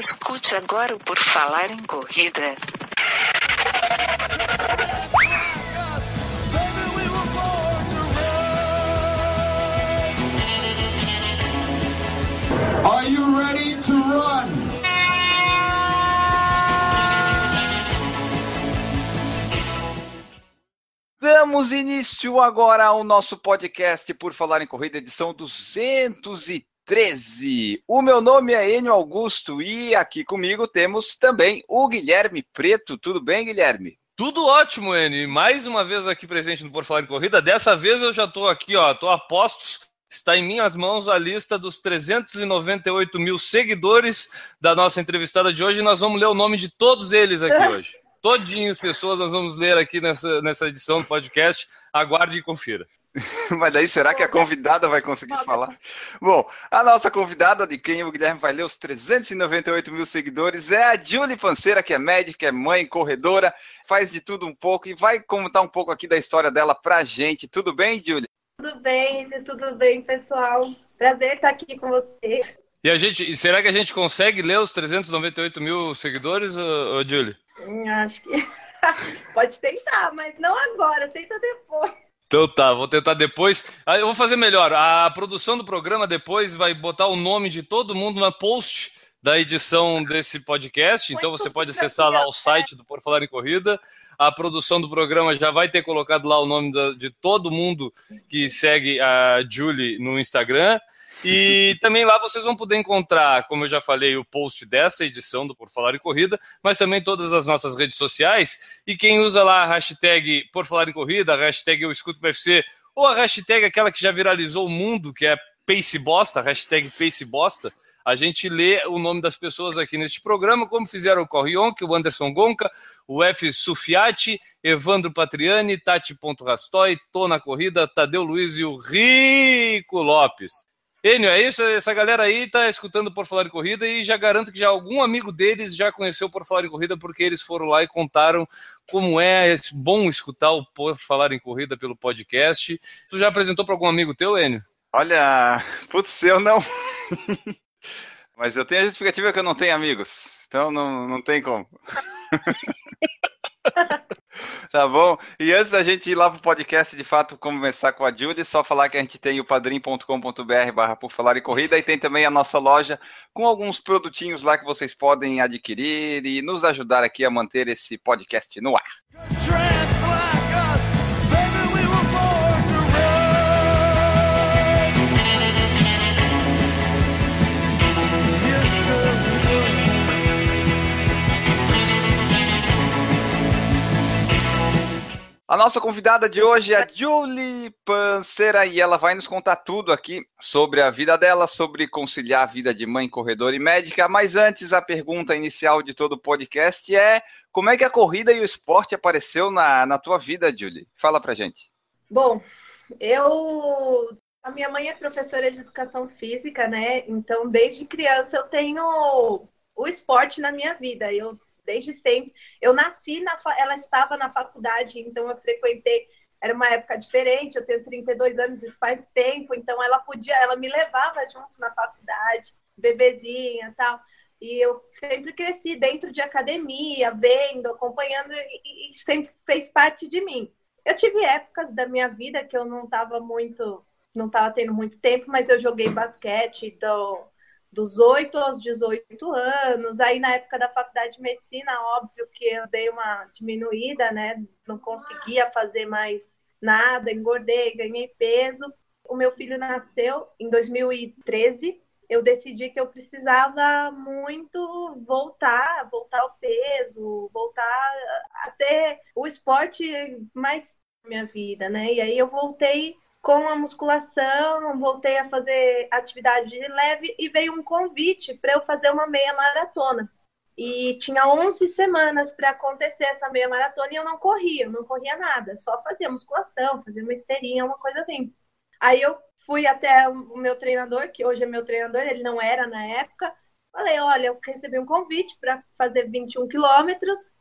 Escute agora o Por Falar em Corrida. Are you ready to run? Damos início agora ao nosso podcast Por Falar em Corrida, edição 213. O meu nome é Enio Augusto e aqui comigo temos também o Guilherme Preto. Tudo bem, Guilherme? Tudo ótimo, Enio. Mais uma vez aqui presente no Por Falar em Corrida. Dessa vez eu já estou aqui, ó, estou a postos. Está em minhas mãos a lista dos 398 mil seguidores da nossa entrevistada de hoje. E nós vamos ler o nome de todos eles aqui hoje. Todinhas pessoas nós vamos ler aqui nessa, nessa edição do podcast. Aguarde e confira. Mas daí será que a convidada vai conseguir falar? Bom, a nossa convidada, de quem o Guilherme vai ler os 398 mil seguidores, é a Julie Panceira, que é médica, é mãe, corredora, faz de tudo um pouco e vai contar um pouco aqui da história dela pra gente. Tudo bem, Julie? Tudo bem, tudo bem, pessoal. Prazer estar aqui com vocês. E a gente, será que a gente consegue ler os 398 mil seguidores, ô, ô Julie? Hum, Acho que pode tentar, mas não agora, tenta depois. Então tá, vou tentar depois. Ah, Eu vou fazer melhor. A produção do programa depois vai botar o nome de todo mundo na post da edição desse podcast. Então você pode acessar lá o site do Por Falar em Corrida. A produção do programa já vai ter colocado lá o nome de todo mundo que segue a Julie no Instagram. E também lá vocês vão poder encontrar, como eu já falei, o post dessa edição do Por Falar em Corrida, mas também todas as nossas redes sociais. E quem usa lá a hashtag Por Falar em Corrida, a hashtag Eu Escuto PFC, ou a hashtag aquela que já viralizou o mundo, que é Pace Bosta, hashtag Pace Bosta, a gente lê o nome das pessoas aqui neste programa, como fizeram o Corrionque, o Anderson Gonca, o F. Sufiati, Evandro Patriani, Tati.rastoy, Tô na Corrida, Tadeu Luiz e o Rico Lopes. Enio, é isso? Essa galera aí tá escutando Por Falar em Corrida e já garanto que já algum amigo deles já conheceu Por Falar em Corrida porque eles foram lá e contaram como é bom escutar o Por Falar em Corrida pelo podcast. Tu já apresentou para algum amigo teu, Enio? Olha, putz, eu não. Mas eu tenho a justificativa que eu não tenho amigos. Então não, não tem como. Tá bom? E antes da gente ir lá pro podcast, de fato, começar com a Julie, só falar que a gente tem o padrim.com.br barra por falar em corrida e tem também a nossa loja com alguns produtinhos lá que vocês podem adquirir e nos ajudar aqui a manter esse podcast no ar. A nossa convidada de hoje é a Julie Panceira e ela vai nos contar tudo aqui sobre a vida dela, sobre conciliar a vida de mãe, corredora e médica. Mas antes, a pergunta inicial de todo o podcast é: como é que a corrida e o esporte apareceu na, na tua vida, Julie? Fala pra gente. Bom, eu. A minha mãe é professora de educação física, né? Então, desde criança, eu tenho o esporte na minha vida. Eu, desde sempre. Eu nasci, na fa... ela estava na faculdade, então eu frequentei. Era uma época diferente, eu tenho 32 anos, isso faz tempo, então ela podia, ela me levava junto na faculdade, bebezinha tal. E eu sempre cresci dentro de academia, vendo, acompanhando, e, e sempre fez parte de mim. Eu tive épocas da minha vida que eu não estava muito, não estava tendo muito tempo, mas eu joguei basquete do, dos 8 aos 18 anos. Aí na época da faculdade de medicina, óbvio que eu dei uma diminuída, né? Não conseguia fazer mais nada, engordei, ganhei peso. O meu filho nasceu em 2013 eu decidi que eu precisava muito voltar, voltar ao peso, voltar a ter o esporte mais minha vida, né? E aí eu voltei com a musculação, voltei a fazer atividade leve e veio um convite para eu fazer uma meia maratona. E tinha 11 semanas para acontecer essa meia maratona e eu não corria, não corria nada, só fazia musculação, fazia uma esteirinha, uma coisa assim. Aí eu fui até o meu treinador, que hoje é meu treinador, ele não era na época. Falei, olha, eu recebi um convite para fazer 21 quilômetros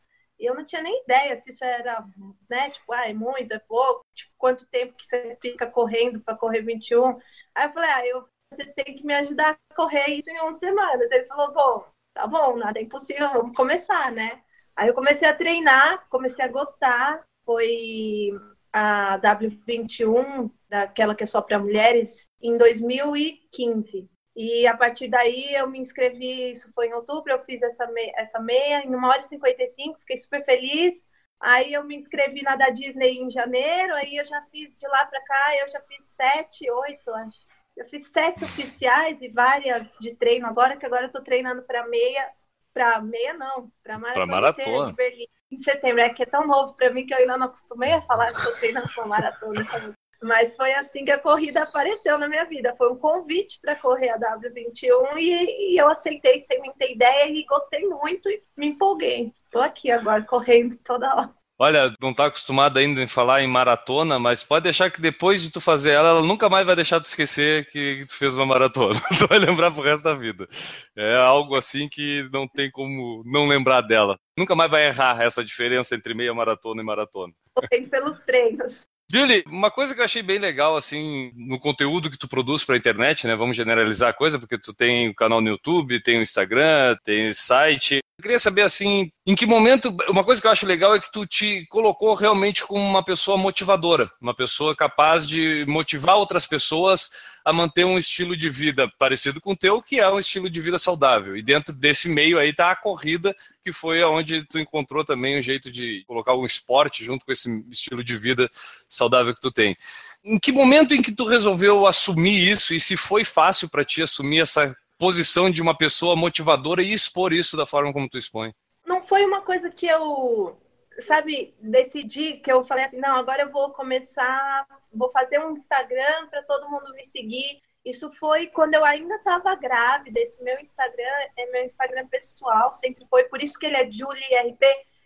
eu não tinha nem ideia se isso era, né, tipo, ah, é muito, é pouco, tipo, quanto tempo que você fica correndo para correr 21. Aí eu falei, ah, eu, você tem que me ajudar a correr isso em 11 semanas. Ele falou, bom, tá bom, nada é impossível, vamos começar, né? Aí eu comecei a treinar, comecei a gostar. Foi a W21, daquela que é só para mulheres, em 2015. E a partir daí eu me inscrevi, isso foi em outubro, eu fiz essa, me essa meia em 1 hora e 55, fiquei super feliz. Aí eu me inscrevi na da Disney em janeiro, aí eu já fiz de lá para cá, eu já fiz sete, oito, acho. Eu fiz sete oficiais e várias de treino agora, que agora eu tô treinando para meia, para meia não, para maratona, maratona. de Berlim em setembro. É que é tão novo para mim que eu ainda não acostumei a falar que estou treinando para maratona, sabe? Mas foi assim que a corrida apareceu na minha vida. Foi um convite para correr a W21 e, e, eu aceitei sem muita ideia e gostei muito e me empolguei. Estou aqui agora correndo toda hora. Olha, não tá acostumado ainda em falar em maratona, mas pode deixar que depois de tu fazer ela, ela nunca mais vai deixar tu esquecer que tu fez uma maratona. tu vai lembrar pro resto da vida. É algo assim que não tem como não lembrar dela. Nunca mais vai errar essa diferença entre meia maratona e maratona. Foi pelos treinos. Julie, uma coisa que eu achei bem legal, assim, no conteúdo que tu produz para a internet, né? Vamos generalizar a coisa, porque tu tem o canal no YouTube, tem o Instagram, tem o site. Eu queria saber, assim, em que momento. Uma coisa que eu acho legal é que tu te colocou realmente como uma pessoa motivadora, uma pessoa capaz de motivar outras pessoas a manter um estilo de vida parecido com o teu, que é um estilo de vida saudável. E dentro desse meio aí tá a corrida, que foi onde tu encontrou também um jeito de colocar um esporte junto com esse estilo de vida saudável que tu tem. Em que momento em que tu resolveu assumir isso e se foi fácil para ti assumir essa posição de uma pessoa motivadora e expor isso da forma como tu expõe? Não foi uma coisa que eu, sabe, decidi que eu falei assim, não, agora eu vou começar, vou fazer um Instagram para todo mundo me seguir. Isso foi quando eu ainda estava grávida. Esse meu Instagram é meu Instagram pessoal, sempre foi. Por isso que ele é Julie RP.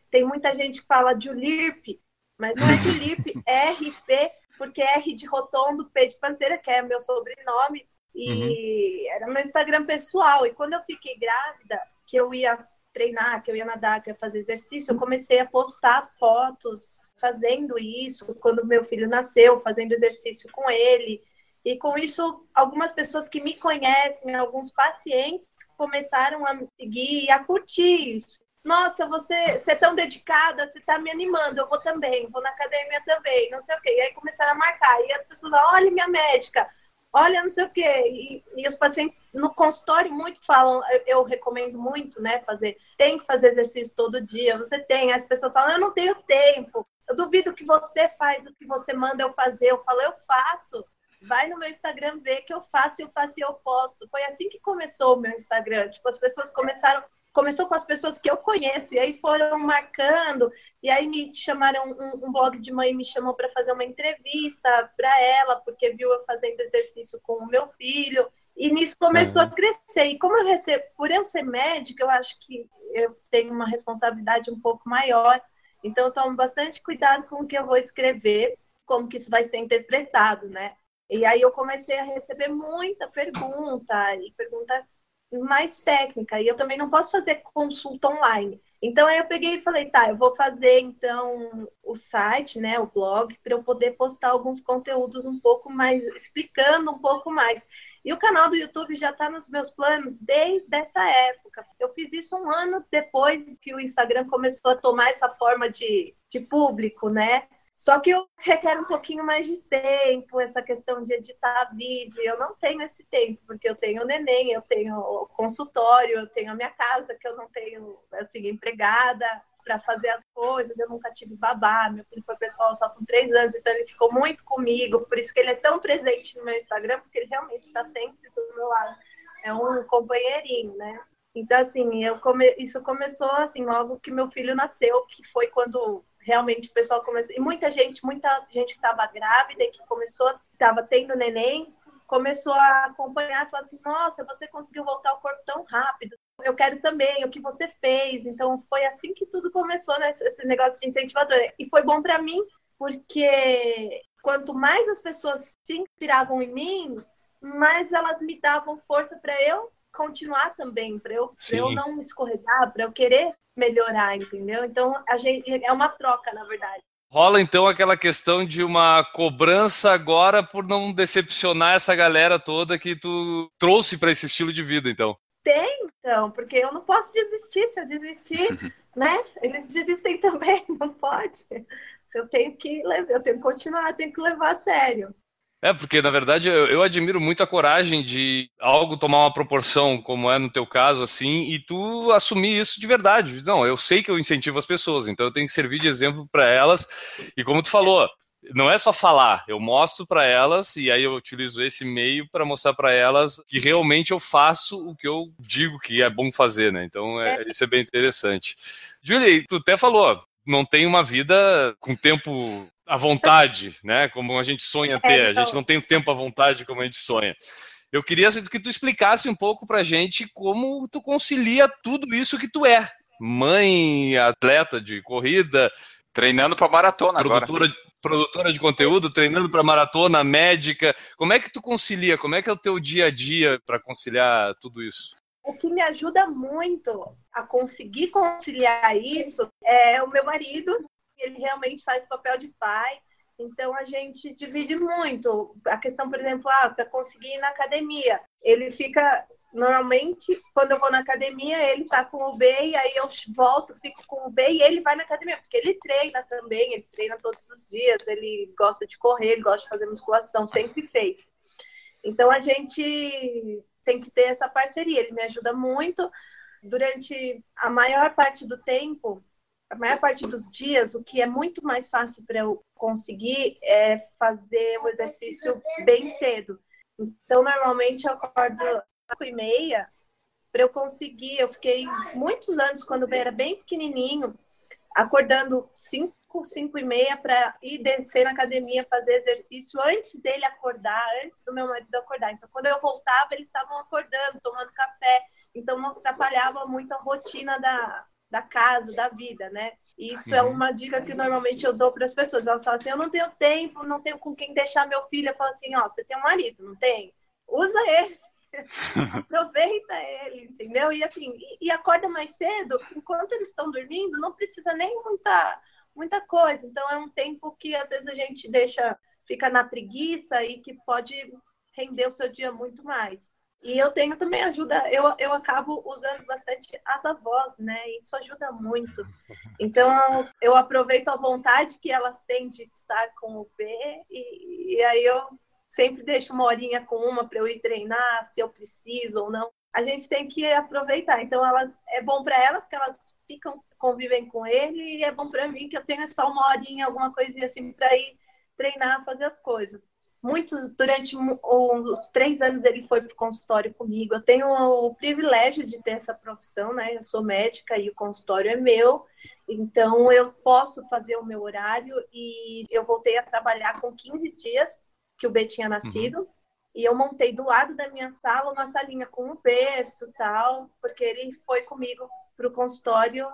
Tem muita gente que fala Julirp, mas não é Julirp, é RP, porque é R de rotondo, P de panceira, que é meu sobrenome. E uhum. era meu Instagram pessoal. E quando eu fiquei grávida, que eu ia treinar, que eu ia nadar, que eu ia fazer exercício, eu comecei a postar fotos fazendo isso, quando meu filho nasceu, fazendo exercício com ele. E com isso, algumas pessoas que me conhecem, alguns pacientes começaram a me seguir e a curtir isso. Nossa, você, você é tão dedicada, você está me animando, eu vou também, vou na academia também, não sei o quê. E aí começaram a marcar. E as pessoas, olha minha médica, olha, não sei o quê. E, e, os pacientes no consultório muito falam, eu, eu, recomendo muito, né, fazer, tem que fazer exercício todo dia, você tem. As pessoas falam, eu não tenho tempo. Eu duvido que você faz o que você manda eu fazer. Eu falo, eu faço. Vai no meu Instagram ver que eu faço, eu faço e eu posto. Foi assim que começou o meu Instagram. Tipo, as pessoas começaram começou com as pessoas que eu conheço, e aí foram marcando, e aí me chamaram, um, um blog de mãe me chamou para fazer uma entrevista para ela, porque viu eu fazendo exercício com o meu filho, e nisso começou uhum. a crescer. E como eu recebo, por eu ser médica, eu acho que eu tenho uma responsabilidade um pouco maior, então eu tomo bastante cuidado com o que eu vou escrever, como que isso vai ser interpretado, né? E aí eu comecei a receber muita pergunta, e pergunta mais técnica e eu também não posso fazer consulta online. Então aí eu peguei e falei, tá, eu vou fazer então o site, né, o blog, para eu poder postar alguns conteúdos um pouco mais explicando um pouco mais. E o canal do YouTube já está nos meus planos desde essa época. Eu fiz isso um ano depois que o Instagram começou a tomar essa forma de, de público, né? Só que eu requer um pouquinho mais de tempo, essa questão de editar vídeo. Eu não tenho esse tempo, porque eu tenho o neném, eu tenho o consultório, eu tenho a minha casa, que eu não tenho, assim, empregada para fazer as coisas. Eu nunca tive babá. Meu filho foi para escola só com três anos, então ele ficou muito comigo. Por isso que ele é tão presente no meu Instagram, porque ele realmente está sempre do meu lado. É um companheirinho, né? Então, assim, eu come... isso começou assim, logo que meu filho nasceu, que foi quando realmente o pessoal começou. E muita gente, muita gente que estava grávida e que começou, estava tendo neném, começou a acompanhar e falou assim: Nossa, você conseguiu voltar ao corpo tão rápido. Eu quero também o que você fez. Então foi assim que tudo começou, né? Esse negócio de incentivador. E foi bom para mim, porque quanto mais as pessoas se inspiravam em mim, mais elas me davam força para eu continuar também, para eu, eu não escorregar, para eu querer melhorar, entendeu? Então a gente é uma troca, na verdade. Rola então aquela questão de uma cobrança agora por não decepcionar essa galera toda que tu trouxe para esse estilo de vida, então. Tem, Então, porque eu não posso desistir. Se eu desistir, né? Eles desistem também, não pode. Eu tenho que, eu tenho que continuar, eu tenho que levar a sério. É, porque na verdade eu, eu, admiro muito a coragem de algo tomar uma proporção, como é no teu caso, assim, e tu assumir isso de verdade. Não, eu sei que eu incentivo as pessoas, então eu tenho que servir de exemplo para elas. E como tu falou, não é só falar, eu mostro para elas e aí eu utilizo esse meio para mostrar para elas que realmente eu faço o que eu digo que é bom fazer, né? Então é, é. isso é bem interessante. Julie, tu até falou, não tem uma vida com tempo à vontade, né? Como a gente sonha ter. A gente então. não tem o tempo à vontade como a gente sonha. Eu queria que tu explicasse um pouco pra gente como tu concilia tudo isso que tu é. Mãe, atleta de corrida. Treinando para maratona produtora, agora. Produtora de conteúdo, treinando para maratona, médica. Como é que tu concilia? Como é que é o teu dia a dia para conciliar tudo isso? O que me ajuda muito a conseguir conciliar isso é o meu marido, ele realmente faz o papel de pai. Então a gente divide muito. A questão, por exemplo, ah, para conseguir ir na academia, ele fica normalmente quando eu vou na academia, ele tá com o B e aí eu volto, fico com o B e ele vai na academia, porque ele treina também, ele treina todos os dias, ele gosta de correr, ele gosta de fazer musculação, sempre fez. Então a gente tem que ter essa parceria, ele me ajuda muito durante a maior parte do tempo a maior parte dos dias, o que é muito mais fácil para eu conseguir é fazer o exercício bem cedo. Então, normalmente eu acordo às e meia para eu conseguir. Eu fiquei muitos anos, quando eu era bem pequenininho, acordando 5, 5 e meia para ir descer na academia fazer exercício antes dele acordar, antes do meu marido acordar. Então, quando eu voltava, eles estavam acordando, tomando café. Então, atrapalhava muito a rotina da, da casa, da vida, né? Isso é uhum. uma dica que normalmente eu dou para as pessoas. Elas falam assim: eu não tenho tempo, não tenho com quem deixar meu filho. Eu falo assim: ó, você tem um marido, não tem? Usa ele. Aproveita ele, entendeu? E assim, e, e acorda mais cedo, enquanto eles estão dormindo, não precisa nem muita, muita coisa. Então é um tempo que às vezes a gente deixa, fica na preguiça e que pode render o seu dia muito mais. E eu tenho também ajuda, eu, eu acabo usando bastante as avós, né? Isso ajuda muito. Então, eu aproveito a vontade que elas têm de estar com o B, e, e aí eu sempre deixo uma horinha com uma para eu ir treinar, se eu preciso ou não. A gente tem que aproveitar. Então, elas é bom para elas que elas ficam, convivem com ele, e é bom para mim que eu tenho só uma horinha, alguma coisinha assim, para ir treinar, fazer as coisas muitos durante os três anos ele foi para o consultório comigo. Eu tenho o privilégio de ter essa profissão, né? Eu sou médica e o consultório é meu, então eu posso fazer o meu horário e eu voltei a trabalhar com 15 dias que o B tinha nascido. Uhum. E eu montei do lado da minha sala uma salinha com um berço tal, porque ele foi comigo para o consultório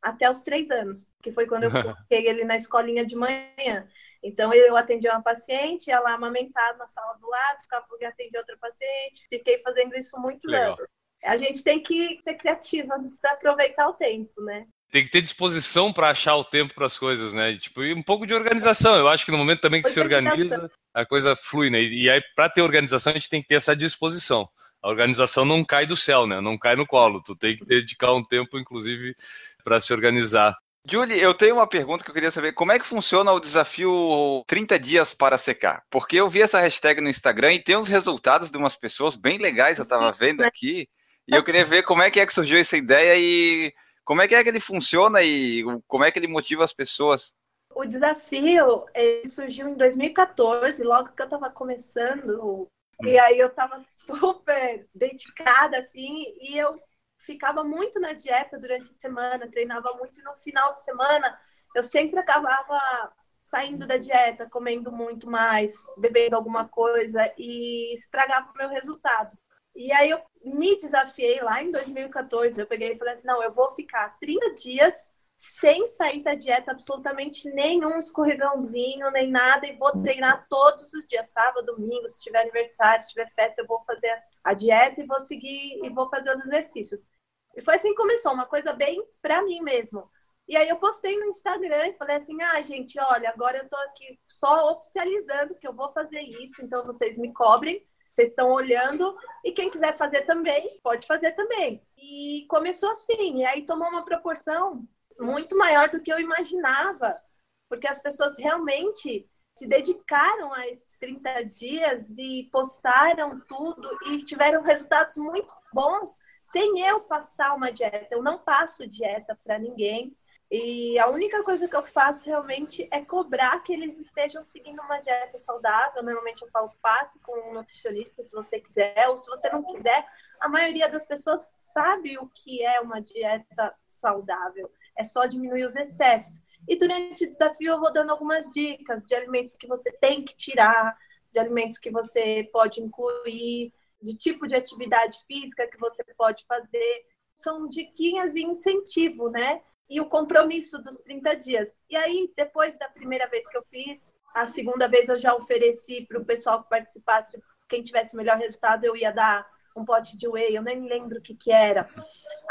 até os três anos, que foi quando eu coloquei ele na escolinha de manhã. Então, eu atendi uma paciente, ela amamentada na sala do lado, ficava atendi outra paciente, fiquei fazendo isso muitos anos. A gente tem que ser criativa para aproveitar o tempo, né? Tem que ter disposição para achar o tempo para as coisas, né? Tipo, e um pouco de organização. Eu acho que no momento também que se organiza, a coisa flui, né? E aí, para ter organização, a gente tem que ter essa disposição. A organização não cai do céu, né? Não cai no colo. Tu tem que dedicar um tempo, inclusive, para se organizar. Julie, eu tenho uma pergunta que eu queria saber. Como é que funciona o desafio 30 dias para secar? Porque eu vi essa hashtag no Instagram e tem uns resultados de umas pessoas bem legais, eu estava vendo aqui. E eu queria ver como é que é que surgiu essa ideia e como é que é que ele funciona e como é que ele motiva as pessoas. O desafio surgiu em 2014, logo que eu estava começando. E aí eu estava super dedicada, assim, e eu ficava muito na dieta durante a semana, treinava muito e no final de semana eu sempre acabava saindo da dieta, comendo muito mais, bebendo alguma coisa e estragava o meu resultado. E aí eu me desafiei lá em 2014, eu peguei e falei assim, não, eu vou ficar 30 dias sem sair da dieta absolutamente nenhum escorregãozinho, nem nada, e vou treinar todos os dias, sábado, domingo, se tiver aniversário, se tiver festa, eu vou fazer a dieta e vou seguir e vou fazer os exercícios. E foi assim que começou, uma coisa bem pra mim mesmo. E aí eu postei no Instagram e falei assim: ah, gente, olha, agora eu tô aqui só oficializando que eu vou fazer isso, então vocês me cobrem. Vocês estão olhando e quem quiser fazer também, pode fazer também. E começou assim, e aí tomou uma proporção muito maior do que eu imaginava, porque as pessoas realmente se dedicaram a esses 30 dias e postaram tudo e tiveram resultados muito bons sem eu passar uma dieta. Eu não passo dieta para ninguém. E a única coisa que eu faço realmente é cobrar que eles estejam seguindo uma dieta saudável. Normalmente eu falo, passe com um nutricionista se você quiser, ou se você não quiser. A maioria das pessoas sabe o que é uma dieta saudável. É só diminuir os excessos. E durante o desafio eu vou dando algumas dicas de alimentos que você tem que tirar, de alimentos que você pode incluir, de tipo de atividade física que você pode fazer. São diquinhas e incentivo, né? E o compromisso dos 30 dias. E aí, depois da primeira vez que eu fiz, a segunda vez eu já ofereci para o pessoal que participasse, quem tivesse o melhor resultado, eu ia dar um pote de whey, eu nem lembro o que que era.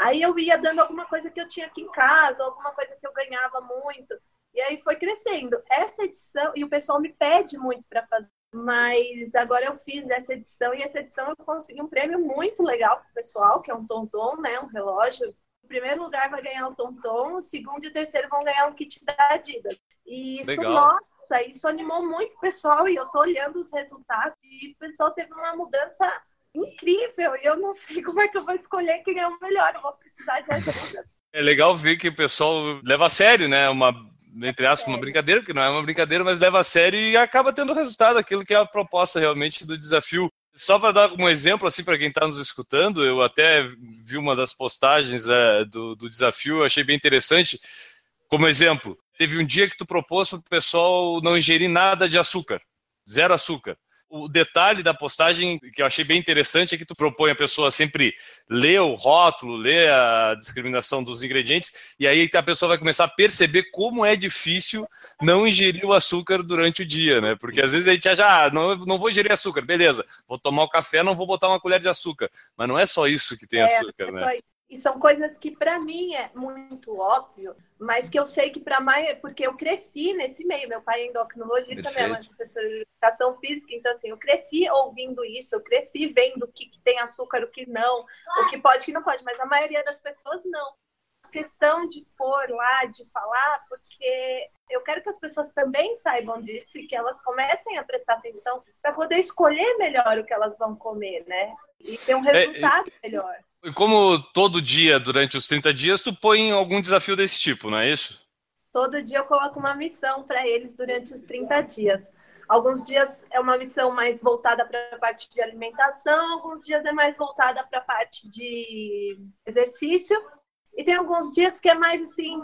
Aí eu ia dando alguma coisa que eu tinha aqui em casa, alguma coisa que eu ganhava muito. E aí foi crescendo. Essa edição, e o pessoal me pede muito para fazer, mas agora eu fiz essa edição e essa edição eu consegui um prêmio muito legal para o pessoal, que é um tonton, né, um relógio. O primeiro lugar vai ganhar o tonton, o segundo e o terceiro vão ganhar um kit da Adidas. E isso, Legal. nossa, isso animou muito o pessoal e eu tô olhando os resultados e o pessoal teve uma mudança incrível. E eu não sei como é que eu vou escolher quem é o melhor. Eu vou precisar de ajuda. É legal ver que o pessoal leva a sério, né? Uma, entre aspas, uma brincadeira, que não é uma brincadeira, mas leva a sério e acaba tendo resultado, aquilo que é a proposta realmente do desafio. Só para dar um exemplo, assim, para quem está nos escutando, eu até vi uma das postagens é, do, do desafio, achei bem interessante. Como exemplo, teve um dia que tu propôs para o pessoal não ingerir nada de açúcar, zero açúcar. O detalhe da postagem que eu achei bem interessante é que tu propõe a pessoa sempre ler o rótulo, ler a discriminação dos ingredientes, e aí a pessoa vai começar a perceber como é difícil não ingerir o açúcar durante o dia, né? Porque às vezes a gente acha, ah, não, não vou ingerir açúcar, beleza, vou tomar o café, não vou botar uma colher de açúcar. Mas não é só isso que tem É, açúcar, né? Foi- E são coisas que para mim é muito óbvio, mas que eu sei que para mais, porque eu cresci nesse meio. Meu pai é endocrinologista, minha mãe é professora de educação física, então assim, eu cresci ouvindo isso, eu cresci vendo o que, que tem açúcar, o que não, o que pode, o que não pode, mas a maioria das pessoas não. Questão de pôr lá, de falar, porque eu quero que as pessoas também saibam disso e que elas comecem a prestar atenção para poder escolher melhor o que elas vão comer, né? E ter um resultado melhor. Como todo dia, durante os 30 dias, tu põe algum desafio desse tipo, não é isso? Todo dia eu coloco uma missão para eles durante os 30 dias. Alguns dias é uma missão mais voltada para a parte de alimentação, alguns dias é mais voltada para a parte de exercício, e tem alguns dias que é mais assim,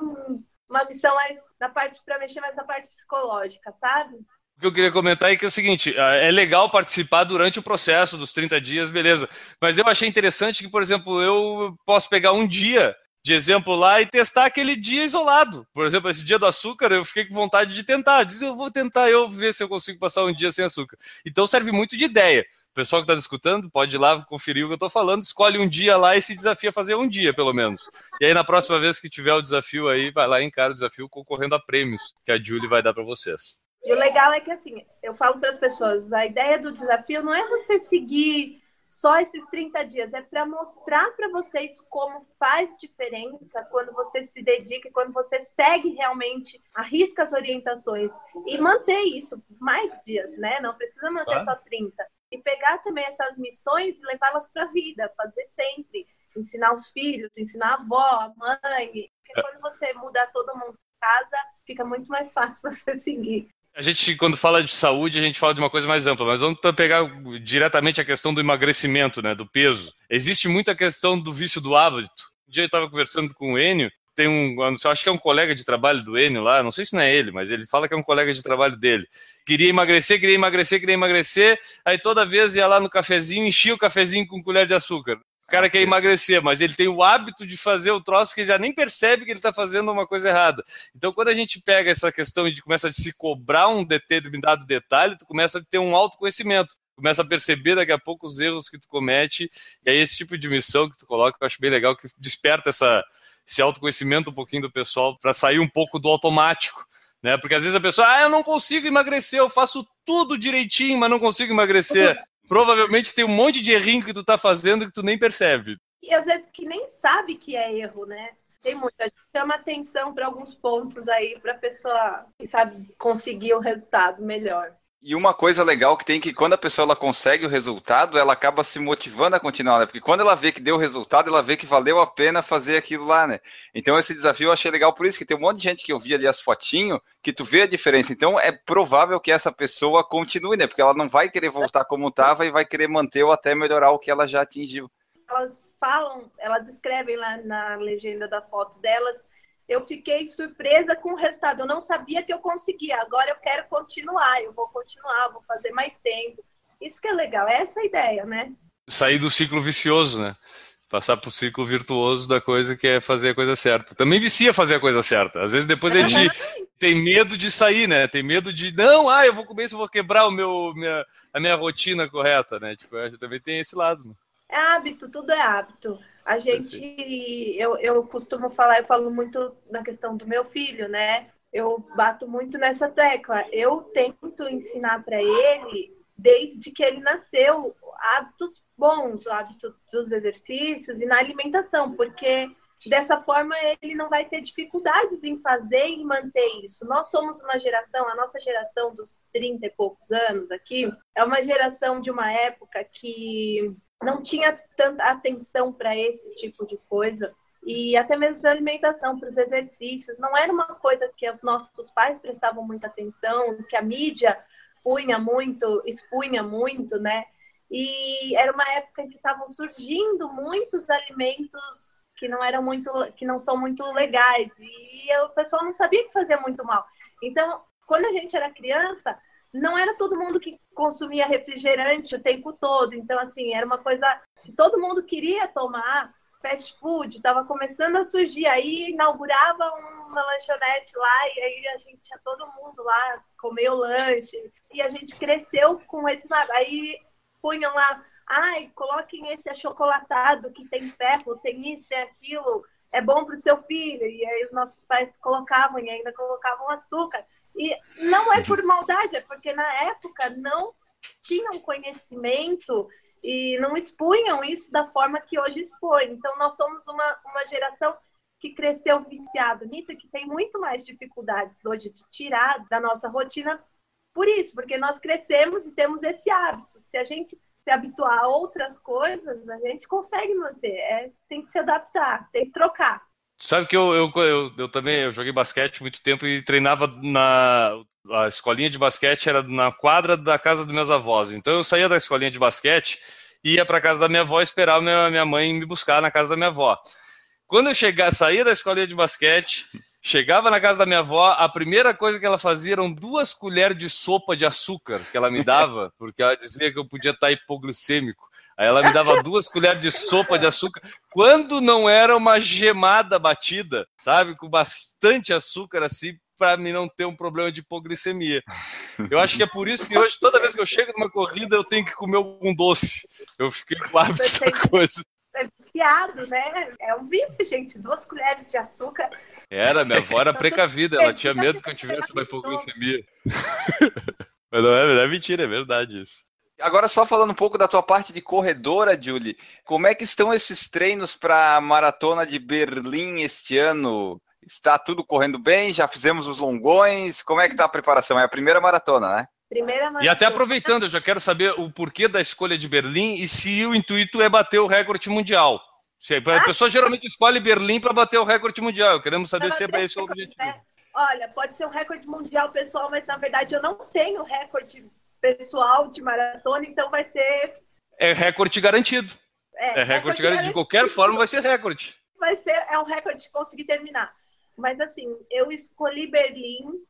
uma missão mais na parte para mexer mais na parte psicológica, sabe? O que eu queria comentar é que é o seguinte, ah, é legal participar durante o processo dos 30 dias, beleza. Mas eu achei interessante que, por exemplo, eu posso pegar um dia de exemplo lá e testar aquele dia isolado. Por exemplo, esse dia do açúcar, eu fiquei com vontade de tentar. Diz, eu vou tentar eu ver se eu consigo passar um dia sem açúcar. Então serve muito de ideia. O pessoal que está escutando pode ir lá conferir o que eu estou falando, escolhe um dia lá e se desafia a fazer um dia, pelo menos. E aí, na próxima vez que tiver o desafio aí, vai lá e encara o desafio concorrendo a prêmios que a Julie vai dar para vocês. E o legal é que, assim, eu falo para as pessoas, a ideia do desafio não é você seguir só esses 30 dias, é para mostrar para vocês como faz diferença quando você se dedica, quando você segue realmente, arrisca as orientações e manter isso mais dias, né? Não precisa manter Claro. só 30. E pegar também essas missões e levá-las para a vida, fazer sempre. Ensinar os filhos, ensinar a avó, a mãe. Porque quando você mudar todo mundo em casa, fica muito mais fácil você seguir. A gente, quando fala de saúde, a gente fala de uma coisa mais ampla, mas vamos pegar diretamente a questão do emagrecimento, né, do peso. Existe muita questão do vício do hábito. Um dia eu estava conversando com o Enio, tem um, acho que é um colega de trabalho do Enio lá, não sei se não é ele, mas ele fala que é um colega de trabalho dele. Queria emagrecer, queria emagrecer, queria emagrecer, aí toda vez ia lá no cafezinho, enchia o cafezinho com colher de açúcar. O cara quer emagrecer, mas ele tem o hábito de fazer o troço que já nem percebe que ele está fazendo uma coisa errada. Então, quando a gente pega essa questão e começa a se cobrar um determinado detalhe, tu começa a ter um autoconhecimento. Começa a perceber daqui a pouco os erros que tu comete. E aí, esse tipo de missão que tu coloca, eu acho bem legal, que desperta essa, esse autoconhecimento um pouquinho do pessoal para sair um pouco do automático. Né? Porque às vezes a pessoa, ah, eu não consigo emagrecer, eu faço tudo direitinho, mas não consigo emagrecer. Provavelmente tem um monte de errinho que tu tá fazendo que tu nem percebe. E às vezes que nem sabe que é erro, né? Tem muita gente chama atenção para alguns pontos aí para pessoa, sabe, conseguir o resultado melhor. E uma coisa legal que tem que quando a pessoa ela consegue o resultado, ela acaba se motivando a continuar, né? Porque quando ela vê que deu resultado, ela vê que valeu a pena fazer aquilo lá, né? Então esse desafio eu achei legal por isso que tem um monte de gente que eu vi ali as fotinhos, que tu vê a diferença. Então é provável que essa pessoa continue, né? Porque ela não vai querer voltar como estava e vai querer manter ou até melhorar o que ela já atingiu. Elas falam, elas escrevem lá na legenda da foto delas eu fiquei surpresa com o resultado. Eu não sabia que eu conseguia. Agora eu quero continuar, eu vou continuar, vou fazer mais tempo. Isso que é legal, é essa a ideia, né? Sair do ciclo vicioso, né? Passar para o ciclo virtuoso da coisa que é fazer a coisa certa. Também vicia fazer a coisa certa. Às vezes depois a gente tem medo de sair, né? Tem medo de, não, ah, eu vou comer isso, vou quebrar o meu, minha, a minha rotina correta, né? Tipo, a gente também tem esse lado. Né? É hábito, tudo é hábito. A gente, eu, eu costumo falar, eu falo muito na questão do meu filho, né? Eu bato muito nessa tecla. Eu tento ensinar para ele, desde que ele nasceu, hábitos bons, o hábito dos exercícios e na alimentação, porque dessa forma ele não vai ter dificuldades em fazer e manter isso. Nós somos uma geração, a nossa geração dos 30 e poucos anos aqui, é uma geração de uma época que não tinha tanta atenção para esse tipo de coisa e até mesmo para alimentação, para os exercícios. Não era uma coisa que os nossos pais prestavam muita atenção, que a mídia punha muito, expunha muito, né? E era uma época em que estavam surgindo muitos alimentos que não eram muito, que não são muito legais e o pessoal não sabia que fazia muito mal. Então, quando a gente era criança, não era todo mundo que consumia refrigerante o tempo todo. Então, assim, era uma coisa que todo mundo queria tomar. Fast food estava começando a surgir. Aí inaugurava uma lanchonete lá e aí a gente tinha todo mundo lá comer o lanche. E a gente cresceu com esse. Aí punham lá, ai, coloquem esse achocolatado que tem ferro, tem isso, tem aquilo, é bom para o seu filho. E aí os nossos pais colocavam e ainda colocavam açúcar. E não é por maldade, é porque na época não tinham conhecimento e não expunham isso da forma que hoje expõe. Então, nós somos uma, uma geração que cresceu viciado nisso e que tem muito mais dificuldades hoje de tirar da nossa rotina por isso, porque nós crescemos e temos esse hábito. Se a gente se habituar a outras coisas, a gente consegue manter. É, tem que se adaptar, tem que trocar. Sabe que eu, eu, eu, eu, também eu joguei basquete muito tempo e treinava na. A escolinha de basquete era na quadra da casa dos meus avós. Então eu saía da escolinha de basquete, ia para casa da minha avó esperar minha, minha mãe me buscar na casa da minha avó. Quando eu chegar, saía da escolinha de basquete, chegava na casa da minha avó, a primeira coisa que ela fazia eram duas colheres de sopa de açúcar que ela me dava, porque ela dizia que eu podia estar hipoglicêmico. Aí ela me dava duas colheres de sopa de açúcar, quando não era uma gemada batida, sabe? Com bastante açúcar assim, para mim não ter um problema de hipoglicemia. Eu acho que é por isso que hoje, toda vez que eu chego numa corrida, eu tenho que comer um doce. Eu fiquei com hábito dessa coisa. É viciado, né? É um vício, gente. Duas colheres de açúcar. Era, minha avó era precavida, ela tinha medo que eu tivesse uma hipoglicemia. Mas não é, não é mentira, é verdade isso. Agora, só falando um pouco da tua parte de corredora, Julie, como é que estão esses treinos para a maratona de Berlim este ano? Está tudo correndo bem? Já fizemos os longões? Como é que está a preparação? É a primeira maratona, né? Primeira maratona. E até aproveitando, eu já quero saber o porquê da escolha de Berlim e se o intuito é bater o recorde mundial. Se a ah, pessoa geralmente escolhe Berlim para bater o recorde mundial. Queremos saber se é esse o objetivo. É. Olha, pode ser um recorde mundial, pessoal, mas na verdade eu não tenho recorde pessoal de maratona, então vai ser. É recorde garantido. É, é recorde, garantido. De qualquer forma, vai ser recorde. Vai ser, é um recorde de conseguir terminar. Mas assim, eu escolhi Berlim,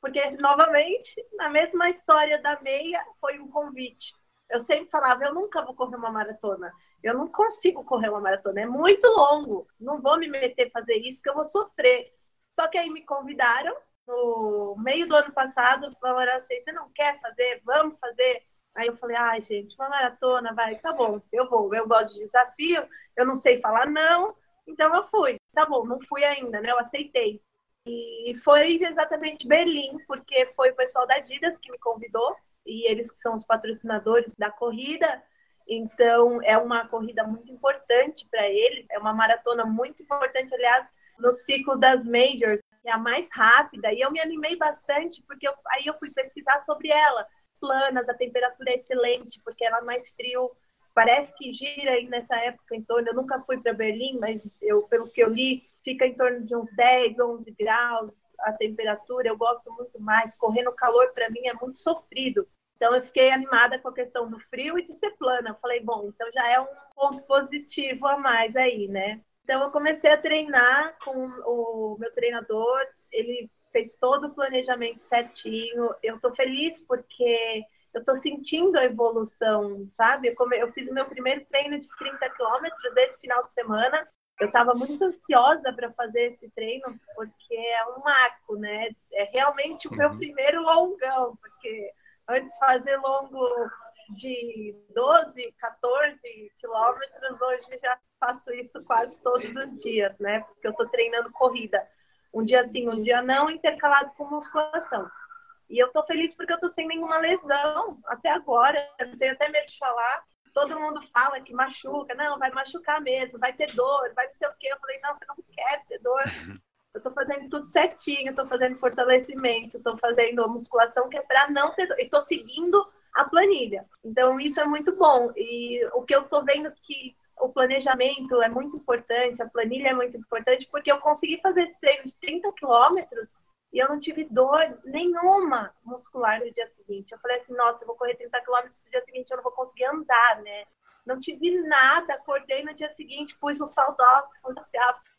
porque, novamente, na mesma história da meia, foi um convite. Eu sempre falava, eu nunca vou correr uma maratona. Eu não consigo correr uma maratona, é muito longo. Não vou me meter a fazer isso, que eu vou sofrer. Só que aí me convidaram no meio do ano passado, falaram assim, você não quer fazer? Vamos fazer. Aí eu falei, ai, gente, uma maratona, vai, tá bom, eu vou. Eu gosto de desafio, eu não sei falar não, então eu fui. Tá bom, não fui ainda, né? Eu aceitei. E foi exatamente Berlim, porque foi o pessoal da Adidas que me convidou. e eles que são os patrocinadores da corrida. Então, é uma corrida muito importante para eles, é uma maratona muito importante, aliás, no ciclo das majors, é a mais rápida, e eu me animei bastante, porque eu, aí eu fui pesquisar sobre ela. Planas, a temperatura é excelente, porque ela é mais frio, parece que gira aí nessa época em torno, eu nunca fui para Berlim, mas eu, pelo que eu li, fica em torno de uns 10, 11 graus a temperatura, eu gosto muito mais, correr no calor para mim é muito sofrido. Então eu fiquei animada com a questão do frio e de ser plana. Eu falei, bom, então já é um ponto positivo a mais aí, né? Então eu comecei a treinar com o meu treinador, ele fez todo o planejamento certinho. Eu tô feliz porque eu tô sentindo a evolução, sabe? Eu, fiz o meu primeiro treino de 30 quilômetros esse final de semana. Eu estava muito ansiosa para fazer esse treino, porque é um marco, né? É realmente o meu uhum. primeiro longão, porque antes fazer longo de 12, 14 quilômetros, hoje já faço isso quase todos os dias, né? Porque eu estou treinando corrida. Um dia sim, um dia não, intercalado com musculação. E eu estou feliz porque eu estou sem nenhuma lesão até agora. Eu tenho até medo de falar. Todo mundo fala que machuca. Não, vai machucar mesmo, vai ter dor, vai não sei o quê. Eu falei, não, eu não quero ter dor. Eu estou fazendo tudo certinho, estou fazendo fortalecimento, estou fazendo musculação que é para não ter dor. E estou seguindo a planilha. Então, isso é muito bom. E o que eu estou vendo que o planejamento é muito importante, a planilha é muito importante, porque eu consegui fazer esse treino de 30 quilômetros e eu não tive dor nenhuma muscular no dia seguinte. Eu falei assim, nossa, eu vou correr 30 quilômetros no dia seguinte, eu não vou conseguir andar, né? Não tive nada, acordei no dia seguinte, pus um saldo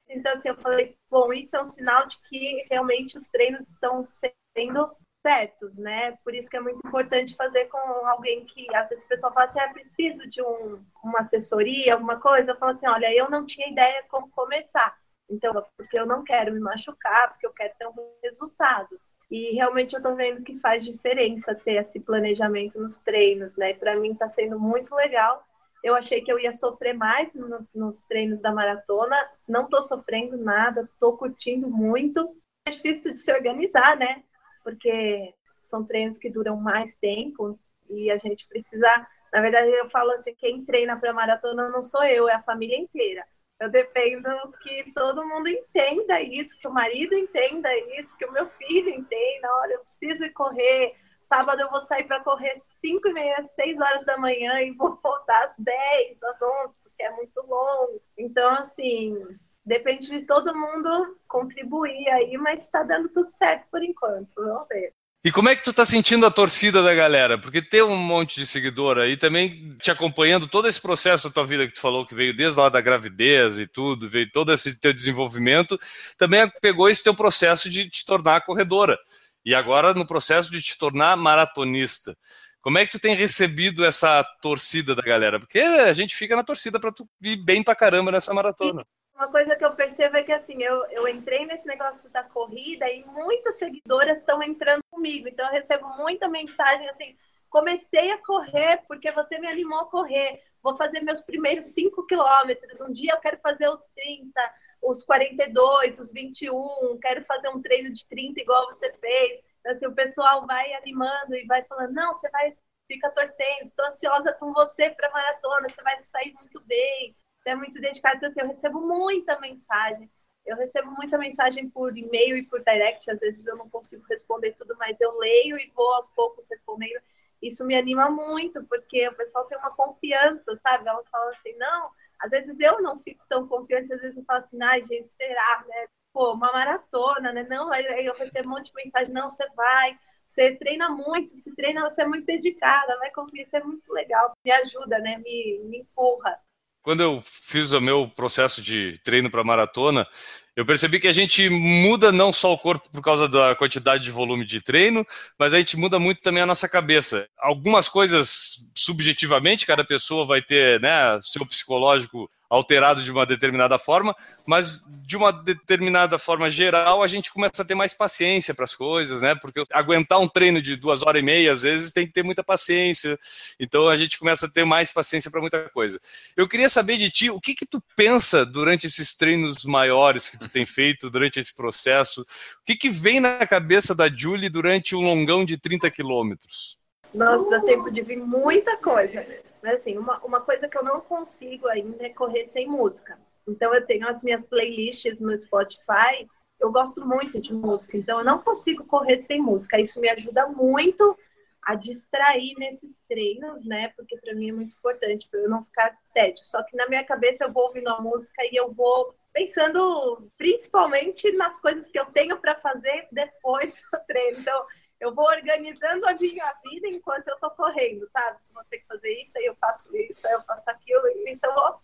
Então, assim, eu falei, bom, isso é um sinal de que realmente os treinos estão sendo certos, né? Por isso que é muito importante fazer com alguém que às vezes o pessoal fala assim, é preciso de um, uma assessoria, alguma coisa. Eu falo assim, olha, eu não tinha ideia como começar. Então, porque eu não quero me machucar, porque eu quero ter um resultado. E realmente eu tô vendo que faz diferença ter esse planejamento nos treinos, né? Para mim tá sendo muito legal. Eu achei que eu ia sofrer mais no, nos treinos da maratona. Não tô sofrendo nada, tô curtindo muito. É difícil de se organizar, né? Porque são treinos que duram mais tempo e a gente precisa. Na verdade, eu falo assim: quem treina para maratona não sou eu, é a família inteira. Eu dependo que todo mundo entenda isso, que o marido entenda isso, que o meu filho entenda. Olha, eu preciso ir correr. Sábado eu vou sair para correr 5 e meia, 6 horas da manhã e vou voltar às 10, às 11, porque é muito longo. Então, assim, depende de todo mundo contribuir aí, mas está dando tudo certo por enquanto. Vamos ver. E como é que tu tá sentindo a torcida da galera? Porque tem um monte de seguidor aí também te acompanhando todo esse processo da tua vida que tu falou, que veio desde lá da gravidez e tudo, veio todo esse teu desenvolvimento, também pegou esse teu processo de te tornar corredora. E agora no processo de te tornar maratonista. Como é que tu tem recebido essa torcida da galera? Porque a gente fica na torcida para tu ir bem pra caramba nessa maratona. Uma coisa que eu percebo é que assim, eu, eu entrei nesse negócio da corrida e muitas seguidoras estão entrando comigo. Então eu recebo muita mensagem assim, comecei a correr porque você me animou a correr. Vou fazer meus primeiros 5 quilômetros. Um dia eu quero fazer os 30, os 42, os 21, quero fazer um treino de 30 igual você fez. Então, assim, o pessoal vai animando e vai falando, não, você vai, fica torcendo, estou ansiosa com você para maratona, você vai sair muito bem é muito dedicado. Então, assim, eu recebo muita mensagem. Eu recebo muita mensagem por e-mail e por direct. Às vezes eu não consigo responder tudo, mas eu leio e vou aos poucos respondendo. Isso me anima muito, porque o pessoal tem uma confiança, sabe? Ela fala assim, não. Às vezes eu não fico tão confiante, às vezes eu falo assim, ai, gente, será, né? Pô, uma maratona, né? Não, aí eu recebo um monte de mensagem, não, você vai, você treina muito, se treina, você é muito dedicada, vai conseguir, isso é muito legal, me ajuda, né? Me, me empurra quando eu fiz o meu processo de treino para maratona, eu percebi que a gente muda não só o corpo por causa da quantidade de volume de treino, mas a gente muda muito também a nossa cabeça. Algumas coisas subjetivamente, cada pessoa vai ter né, seu psicológico alterado de uma determinada forma, mas de uma determinada forma geral a gente começa a ter mais paciência para as coisas, né? Porque aguentar um treino de duas horas e meia às vezes tem que ter muita paciência. Então a gente começa a ter mais paciência para muita coisa. Eu queria saber de ti o que que tu pensa durante esses treinos maiores que tu tem feito durante esse processo. O que que vem na cabeça da Julie durante um longão de 30 quilômetros? Nossa, dá tempo de vir muita coisa. Mas assim, uma, uma coisa que eu não consigo ainda é correr sem música. Então eu tenho as minhas playlists no Spotify. Eu gosto muito de música, então eu não consigo correr sem música. Isso me ajuda muito a distrair nesses treinos, né? Porque para mim é muito importante para eu não ficar tédio. Só que na minha cabeça eu vou ouvindo a música e eu vou pensando principalmente nas coisas que eu tenho para fazer depois do treino. Então, eu vou organizando a minha vida enquanto eu tô correndo, sabe? Vou ter que fazer isso, aí eu faço isso, aí eu faço aquilo, e isso eu vou.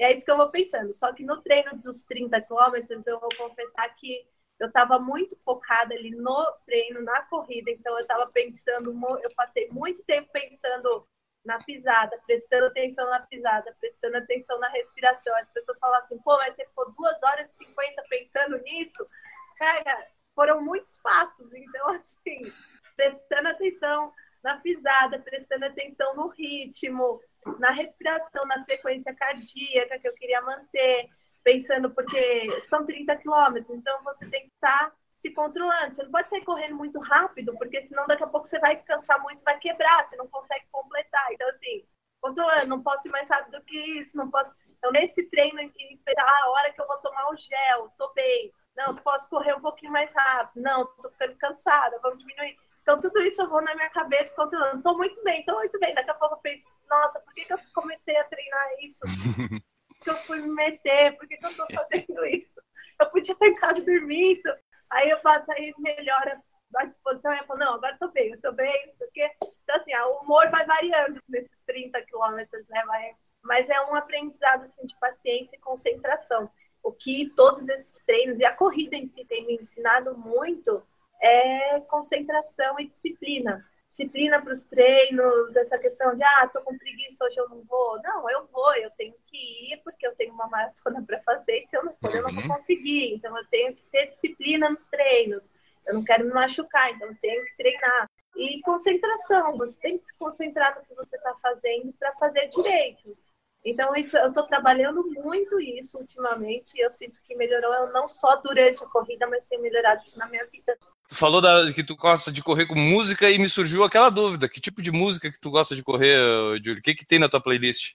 É isso que eu vou pensando. Só que no treino dos 30 quilômetros, eu vou confessar que eu estava muito focada ali no treino, na corrida, então eu estava pensando, eu passei muito tempo pensando na pisada, prestando atenção na pisada, prestando atenção na respiração. As pessoas falam assim, pô, mas você ficou duas horas e cinquenta pensando nisso? Cara, foram muitos passos. Então, assim, prestando atenção na pisada, prestando atenção no ritmo, na respiração, na frequência cardíaca que eu queria manter, pensando, porque são 30 quilômetros, então você tem que estar se controlando. Você não pode sair correndo muito rápido, porque senão daqui a pouco você vai cansar muito, vai quebrar, você não consegue completar. Então, assim, controlando, não posso ir mais rápido que isso, não posso. Então, nesse treino em especial, a hora que eu vou tomar o gel, tô bem. Não, posso correr um pouquinho mais rápido. Não, tô ficando cansada, vamos diminuir. Então, tudo isso eu vou na minha cabeça controlando. Tô muito bem, tô muito bem. Daqui a pouco eu penso, nossa, por que, que eu comecei a treinar isso? Por que eu fui me meter? Por que, que eu tô fazendo isso? Eu podia estar em casa dormindo. Aí eu faço, aí melhora a disposição. Eu falo, não, agora tô bem, eu tô bem, não sei o quê. Então, assim, o humor vai variando nesses 30 quilômetros, né? Vai, mas é um aprendizado, assim, de paciência e concentração. O que todos esses treinos e a corrida em si tem me ensinado muito é concentração e disciplina. Disciplina para os treinos, essa questão de, ah, tô com preguiça, hoje eu não vou. Não, eu vou, eu tenho que ir, porque eu tenho uma maratona para fazer, e se eu não for, uhum. eu não vou uhum. conseguir. Então, eu tenho que ter disciplina nos treinos. Eu não quero me machucar, então eu tenho que treinar. E concentração, você tem que se concentrar no que você está fazendo para fazer direito. Então, isso, eu estou trabalhando muito isso ultimamente e eu sinto que melhorou não só durante a corrida, mas tem melhorado isso na minha vida. Tu falou da, que tu gosta de correr com música e me surgiu aquela dúvida. Que tipo de música que tu gosta de correr, Júlio? O que, que tem na tua playlist?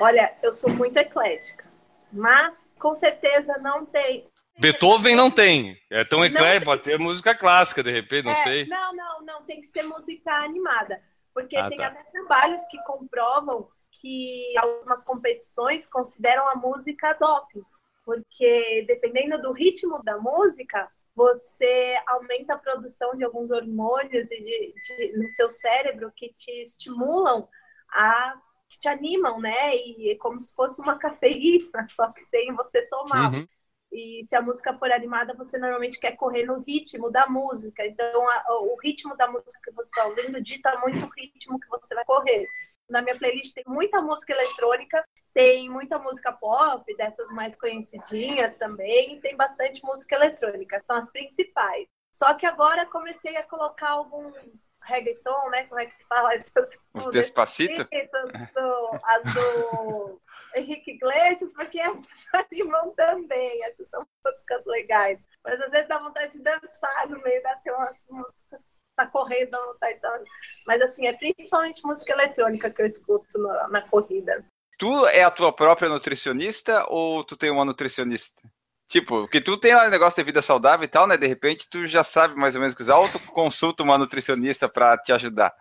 Olha, eu sou muito eclética, mas com certeza não tem. Beethoven não tem. É tão eclético, pode ter música clássica, de repente, não é, sei. Não, não, não, tem que ser música animada. Porque ah, tem tá. até trabalhos que comprovam que algumas competições consideram a música doping, porque dependendo do ritmo da música, você aumenta a produção de alguns hormônios de, de, no seu cérebro que te estimulam a que te animam, né? E é como se fosse uma cafeína, só que sem você tomar. Uhum. E se a música for animada, você normalmente quer correr no ritmo da música. Então, a, o ritmo da música que você está ouvindo dita muito o ritmo que você vai correr. Na minha playlist tem muita música eletrônica, tem muita música pop, dessas mais conhecidinhas também, e tem bastante música eletrônica, são as principais. Só que agora comecei a colocar alguns reggaeton, né? Como é que fala? Os Despacito? As do Henrique Iglesias, porque essas animam também, essas são músicas legais. Mas às vezes dá vontade de dançar no meio das umas músicas tá correndo, tá então. Mas assim, é principalmente música eletrônica que eu escuto na, na corrida. Tu é a tua própria nutricionista ou tu tem uma nutricionista? Tipo, que tu tem um negócio de vida saudável e tal, né? De repente tu já sabe mais ou menos o que usar, ou tu consulta uma nutricionista para te ajudar?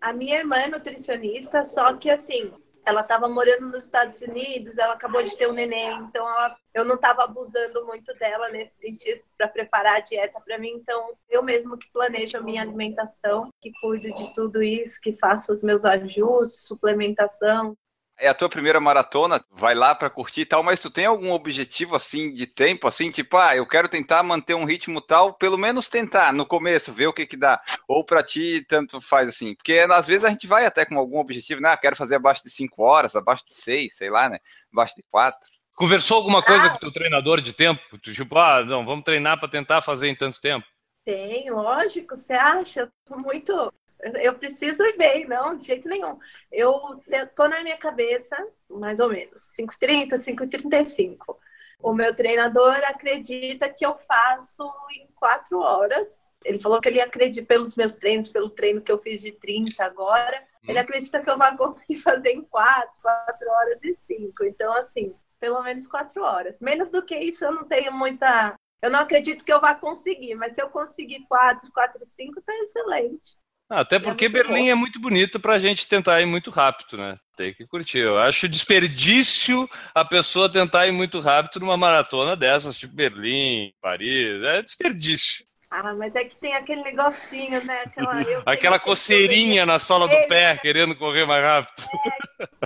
A minha irmã é nutricionista, só que assim, ela estava morando nos Estados Unidos, ela acabou de ter um neném, então ela, eu não estava abusando muito dela nesse sentido para preparar a dieta para mim, então eu mesmo que planejo a minha alimentação, que cuido de tudo isso, que faço os meus ajustes, suplementação, é a tua primeira maratona, vai lá para curtir e tal, mas tu tem algum objetivo assim de tempo, assim, tipo, ah, eu quero tentar manter um ritmo tal, pelo menos tentar no começo, ver o que que dá. Ou para ti tanto faz assim, porque às vezes a gente vai até com algum objetivo, né? Ah, quero fazer abaixo de 5 horas, abaixo de 6, sei lá, né? Abaixo de 4. Conversou alguma coisa ah. com o teu treinador de tempo? Tipo, ah, não, vamos treinar para tentar fazer em tanto tempo? Tem, lógico, você acha? Eu tô muito eu preciso ir bem, não, de jeito nenhum. Eu tô na minha cabeça, mais ou menos, 5h30, 5h35. O meu treinador acredita que eu faço em quatro horas, Ele falou que ele acredita pelos meus treinos, pelo treino que eu fiz de 30 agora, ele acredita que eu vou conseguir fazer em 4, 4 horas e 5. Então, assim, pelo menos 4 horas. Menos do que isso, eu não tenho muita. Eu não acredito que eu vá conseguir, mas se eu conseguir 4, 4 e 5, tá excelente. Até porque muito Berlim é muito bonito pra gente tentar ir muito rápido, né? Tem que curtir. Eu acho desperdício a pessoa tentar ir muito rápido numa maratona dessas, tipo Berlim, Paris. É desperdício. Ah, mas é que tem aquele negocinho, né? Aquela, Aquela coceirinha na sola do pé, querendo correr mais rápido.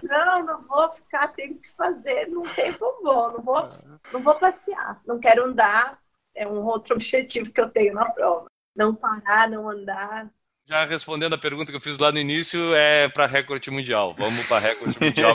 Não, não vou ficar, tenho que fazer num tempo bom. Não vou, não vou passear. Não quero andar. É um outro objetivo que eu tenho na prova. Não parar, não andar. Já respondendo a pergunta que eu fiz lá no início, é para recorde mundial. Vamos para recorde mundial.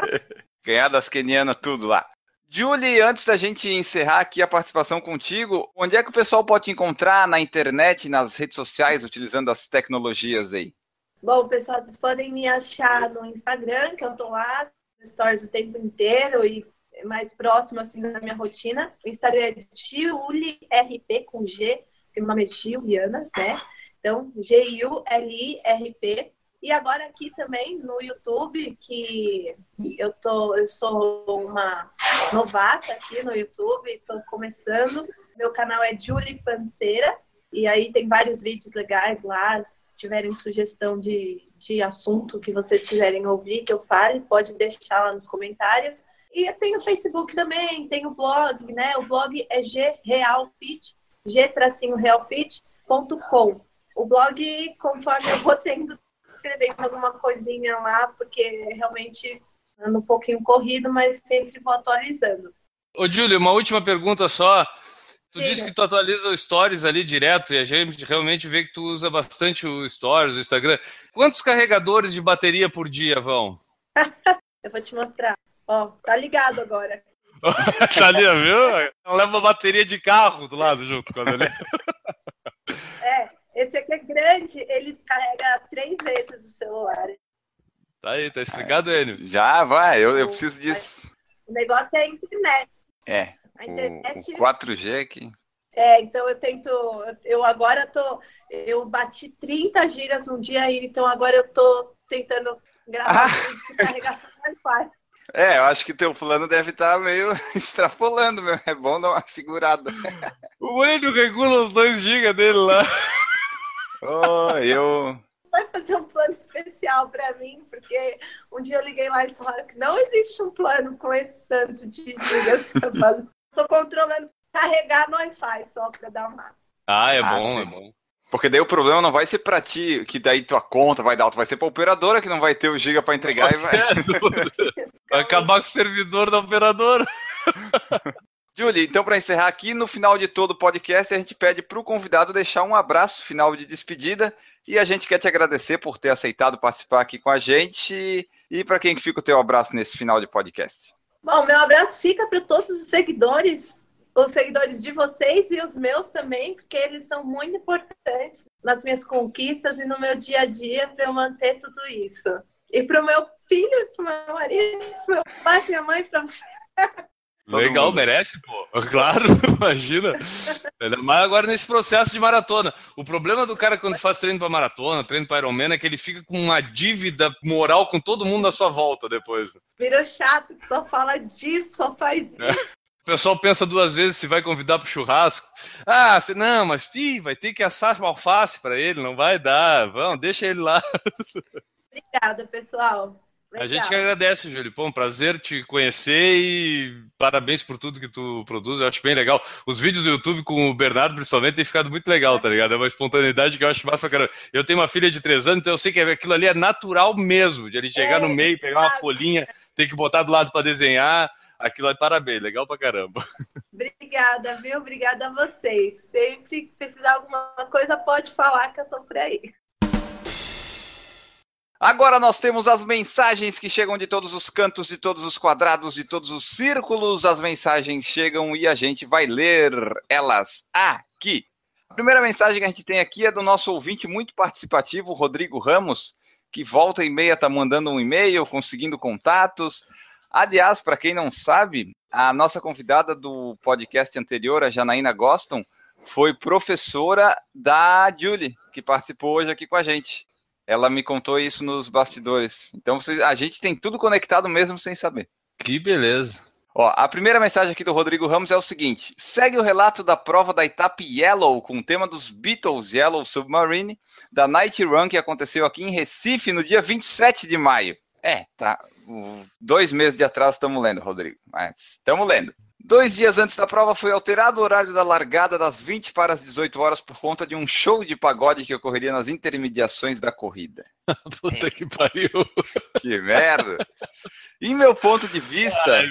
Ganhar das kenianas tudo lá. Julie, antes da gente encerrar aqui a participação contigo, onde é que o pessoal pode te encontrar na internet, nas redes sociais, utilizando as tecnologias aí? Bom, pessoal, vocês podem me achar no Instagram, que eu tô lá, no Stories o tempo inteiro e mais próximo assim da minha rotina. O Instagram é GiuliRP com G, porque meu nome é Giuliana, né? Então, G-U-L-I-R-P. E agora aqui também no YouTube, que eu tô, eu sou uma novata aqui no YouTube, estou começando. Meu canal é Julie Panceira, e aí tem vários vídeos legais lá. Se tiverem sugestão de, de assunto que vocês quiserem ouvir, que eu fale, pode deixar lá nos comentários. E tem o Facebook também, tem o blog, né? O blog é grealfit, g-realfit.com. O blog, conforme eu vou tendo, escrevendo alguma coisinha lá, porque realmente ando um pouquinho corrido, mas sempre vou atualizando. Ô, Júlio, uma última pergunta só. Tu disse que tu atualiza o Stories ali direto e a gente realmente vê que tu usa bastante o Stories, o Instagram. Quantos carregadores de bateria por dia vão? Eu vou te mostrar. Ó, tá ligado agora. tá ali, viu? Leva uma bateria de carro do lado junto com a dele. É, esse aqui é grande, ele carrega três vezes o celular. Tá aí, tá explicado, Enio. Já vai, eu, eu preciso disso. O negócio é a internet. É, A internet. o 4G aqui. É, então eu tento. Eu agora tô. Eu bati 30 gigas um dia aí, então agora eu tô tentando gravar Ah. vídeo carregar só no Wi-Fi. É, eu acho que teu plano deve estar meio extrapolando, meu. É bom dar uma segurada. O Enio regula os 2 GB dele lá. Oh, eu. Vai fazer um plano especial pra mim, porque um dia eu liguei lá e falaram que não existe um plano com esse tanto de gigas. Tô controlando carregar no Wi-Fi só pra dar uma. Ah, é Ah, bom, sim. é bom. Porque daí o problema não vai ser pra ti, que daí tua conta vai dar alto, vai ser pra operadora que não vai ter o giga pra entregar e vai. Vai acabar com o servidor da operadora. Julie, então para encerrar aqui, no final de todo o podcast, a gente pede para o convidado deixar um abraço final de despedida e a gente quer te agradecer por ter aceitado participar aqui com a gente. E para quem que fica o teu abraço nesse final de podcast? Bom, meu abraço fica para todos os seguidores, os seguidores de vocês e os meus também, porque eles são muito importantes nas minhas conquistas e no meu dia a dia para eu manter tudo isso. E para o meu filho, para o meu marido, para meu pai, minha mãe, para. Todo Legal, mundo. merece, pô. Claro, imagina. Mais agora nesse processo de maratona. O problema do cara quando faz treino pra maratona, treino pra Ironman, é que ele fica com uma dívida moral com todo mundo à sua volta depois. Virou chato, que só fala disso, só faz isso. O pessoal pensa duas vezes se vai convidar pro churrasco. Ah, você, não, mas fi, vai ter que assar alface pra ele, não vai dar. Vamos, deixa ele lá. Obrigada, pessoal. A gente que Legal. agradece, Júlio. Pô, um prazer te conhecer e parabéns por tudo que tu produz. Eu acho bem legal. Os vídeos do YouTube com o Bernardo, principalmente, tem ficado muito legal, tá ligado? É uma espontaneidade que eu acho massa pra caramba. Eu tenho uma filha de três anos, então eu sei que aquilo ali é natural mesmo, de ele chegar É, no meio, pegar uma exato. folhinha, ter que botar do lado pra desenhar. Aquilo aí, parabéns, legal pra caramba. Obrigada, viu? Obrigada a vocês. Sempre que precisar de alguma coisa, pode falar que eu tô por aí. Agora nós temos as mensagens que chegam de todos os cantos, de todos os quadrados, de todos os círculos. As mensagens chegam e a gente vai ler elas aqui. A primeira mensagem que a gente tem aqui é do nosso ouvinte muito participativo, Rodrigo Ramos, que volta e meia está mandando um e-mail, conseguindo contatos. Aliás, para quem não sabe, a nossa convidada do podcast anterior, a Janaína Goston, foi professora da Julie, que participou hoje aqui com a gente. Ela me contou isso nos bastidores. Então vocês, a gente tem tudo conectado mesmo sem saber. Que beleza. Ó, a primeira mensagem aqui do Rodrigo Ramos é o seguinte: segue o relato da prova da etapa Yellow com o tema dos Beatles Yellow Submarine da Night Run que aconteceu aqui em Recife no dia 27 de maio. É, tá. Dois meses de atraso estamos lendo, Rodrigo. Mas estamos lendo. Dois dias antes da prova foi alterado o horário da largada das 20 para as 18 horas por conta de um show de pagode que ocorreria nas intermediações da corrida. Puta que pariu. Que merda! Em meu ponto de vista.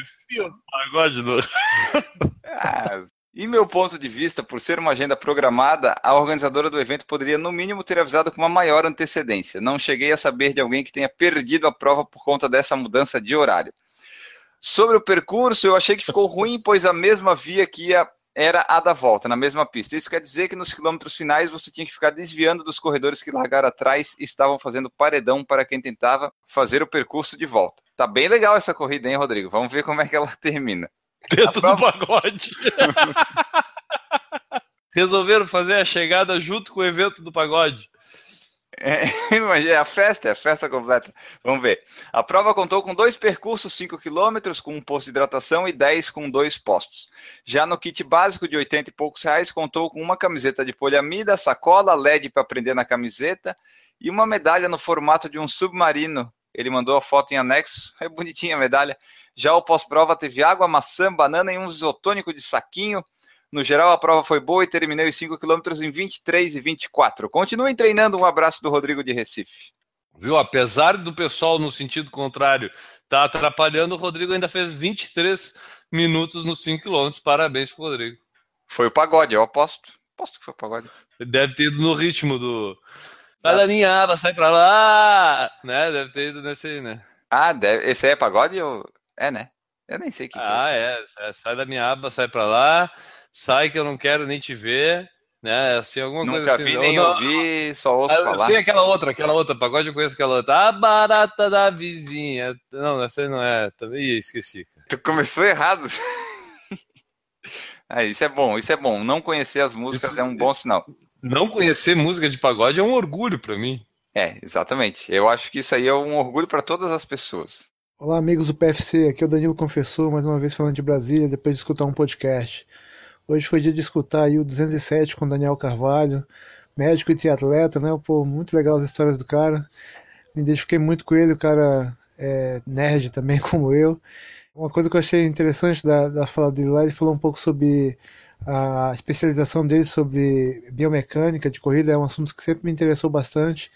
Pagode do. Ah, em meu ponto de vista, por ser uma agenda programada, a organizadora do evento poderia, no mínimo, ter avisado com uma maior antecedência. Não cheguei a saber de alguém que tenha perdido a prova por conta dessa mudança de horário. Sobre o percurso, eu achei que ficou ruim, pois a mesma via que ia era a da volta, na mesma pista. Isso quer dizer que nos quilômetros finais você tinha que ficar desviando dos corredores que largaram atrás e estavam fazendo paredão para quem tentava fazer o percurso de volta. Tá bem legal essa corrida, hein, Rodrigo? Vamos ver como é que ela termina. Dentro A do pagode. Resolveram fazer a chegada junto com o evento do pagode. É, é a festa, é a festa completa. Vamos ver. A prova contou com dois percursos, 5 km, com um posto de hidratação e 10 com dois postos. Já no kit básico de 80 e poucos reais, contou com uma camiseta de poliamida, sacola, LED para prender na camiseta e uma medalha no formato de um submarino. Ele mandou a foto em anexo, é bonitinha a medalha. Já o pós-prova teve água, maçã, banana e um isotônico de saquinho. No geral, a prova foi boa e terminei os 5 km em 23 e 24. Continuem treinando. Um abraço do Rodrigo de Recife. Viu? Apesar do pessoal no sentido contrário tá atrapalhando, o Rodrigo ainda fez 23 minutos nos 5 km. Parabéns pro Rodrigo. Foi o pagode, eu aposto. Aposto que foi o pagode. Ele deve ter ido no ritmo do. Sai da minha aba, sai pra lá! Né? Deve ter ido nesse aí, né? Ah, deve... esse aí é pagode? Ou... É, né? Eu nem sei o que, que Ah, é. é. Sai da minha aba, sai pra lá. Sai que eu não quero nem te ver. Né? Assim, alguma Nunca coisa assim. vi nem não- ouvi, só ouço Ah, eu falar. sei aquela outra, aquela outra, pagode eu conheço aquela outra. A barata da vizinha. Não, essa aí não é. Também Ih, esqueci. cara. Tu começou errado. ah, isso é bom, isso é bom. Não conhecer as músicas Isso- é um bom sinal. Não conhecer música de pagode é um orgulho pra mim. É, exatamente. Eu acho que isso aí é um orgulho para todas as pessoas. Olá, amigos do PFC. Aqui é o Danilo Confessor, mais uma vez falando de Brasília, depois de escutar um podcast. Hoje foi dia de escutar aí o 207 com Daniel Carvalho, médico e triatleta, né? Pô, muito legal as histórias do cara. Me identifiquei muito com ele, o cara é nerd também, como eu. Uma coisa que eu achei interessante da, da fala dele lá, ele falou um pouco sobre a especialização dele sobre biomecânica de corrida, é um assunto que sempre me interessou bastante.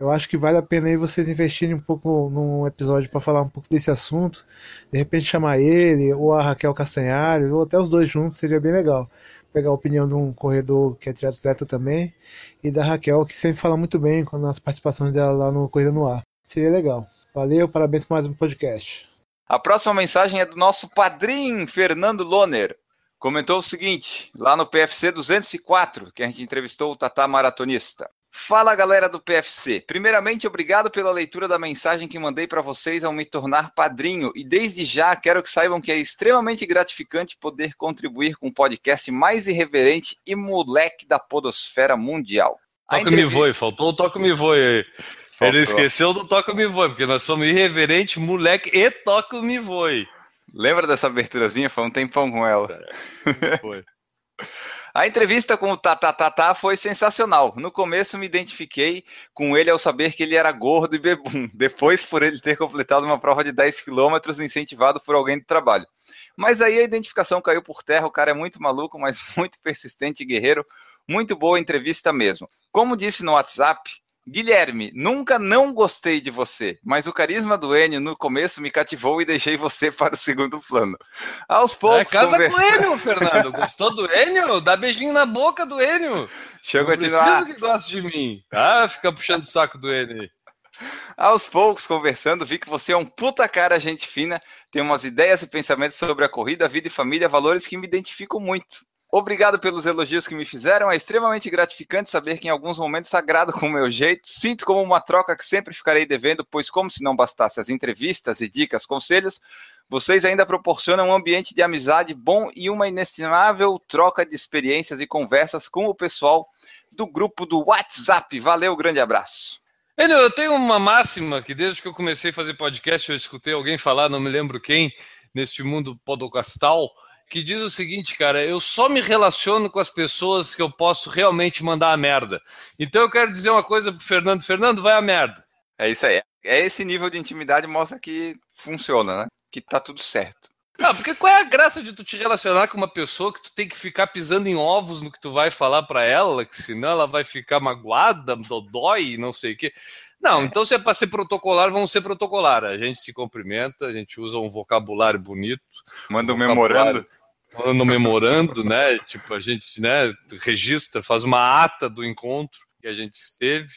Eu acho que vale a pena aí vocês investirem um pouco num episódio para falar um pouco desse assunto. De repente chamar ele, ou a Raquel Castanhari, ou até os dois juntos, seria bem legal. Pegar a opinião de um corredor que é triatleta também, e da Raquel, que sempre fala muito bem com as participações dela lá no Corrida no Ar. Seria legal. Valeu, parabéns por mais um podcast. A próxima mensagem é do nosso padrinho, Fernando Loner. Comentou o seguinte, lá no PFC 204, que a gente entrevistou o Tatá Maratonista. Fala galera do PFC. Primeiramente, obrigado pela leitura da mensagem que mandei para vocês ao me tornar padrinho. E desde já quero que saibam que é extremamente gratificante poder contribuir com o podcast mais irreverente e moleque da podosfera mundial. Toca me entrevi- voe, faltou o toca me voe aí. Faltou. Ele esqueceu do toca me voe, porque nós somos irreverente, moleque e toca me voe. Lembra dessa aberturazinha? Foi um tempão com ela. Foi. A entrevista com o Tatatatá foi sensacional. No começo me identifiquei com ele ao saber que ele era gordo e bebum. Depois por ele ter completado uma prova de 10 quilômetros incentivado por alguém do trabalho. Mas aí a identificação caiu por terra. O cara é muito maluco, mas muito persistente e guerreiro. Muito boa entrevista mesmo. Como disse no WhatsApp, Guilherme, nunca não gostei de você, mas o carisma do Enio no começo me cativou e deixei você para o segundo plano. Aos poucos. É, casa conver- com o Enio, Fernando. Gostou do Enio? Dá beijinho na boca do Enio. Deixa eu Não continuar. preciso que goste de mim. Ah, fica puxando o saco do Enio. Aos poucos, conversando, vi que você é um puta cara, gente fina, tem umas ideias e pensamentos sobre a corrida, vida e família, valores que me identificam muito. Obrigado pelos elogios que me fizeram, é extremamente gratificante saber que em alguns momentos agrado com o meu jeito, sinto como uma troca que sempre ficarei devendo, pois como se não bastasse as entrevistas e dicas, conselhos, vocês ainda proporcionam um ambiente de amizade bom e uma inestimável troca de experiências e conversas com o pessoal do grupo do WhatsApp. Valeu, grande abraço. Eu tenho uma máxima que desde que eu comecei a fazer podcast, eu escutei alguém falar, não me lembro quem, neste mundo podocastal, que diz o seguinte, cara, eu só me relaciono com as pessoas que eu posso realmente mandar a merda. Então eu quero dizer uma coisa pro Fernando, Fernando, vai a merda. É isso aí. É esse nível de intimidade mostra que funciona, né? Que tá tudo certo. Não, porque qual é a graça de tu te relacionar com uma pessoa que tu tem que ficar pisando em ovos no que tu vai falar para ela, que senão ela vai ficar magoada, dodói, não sei o quê. Não, então se é para ser protocolar, vamos ser protocolar. A gente se cumprimenta, a gente usa um vocabulário bonito. Manda um vocabulário- memorando. Um memorando, né? Tipo, a gente né, registra, faz uma ata do encontro que a gente esteve.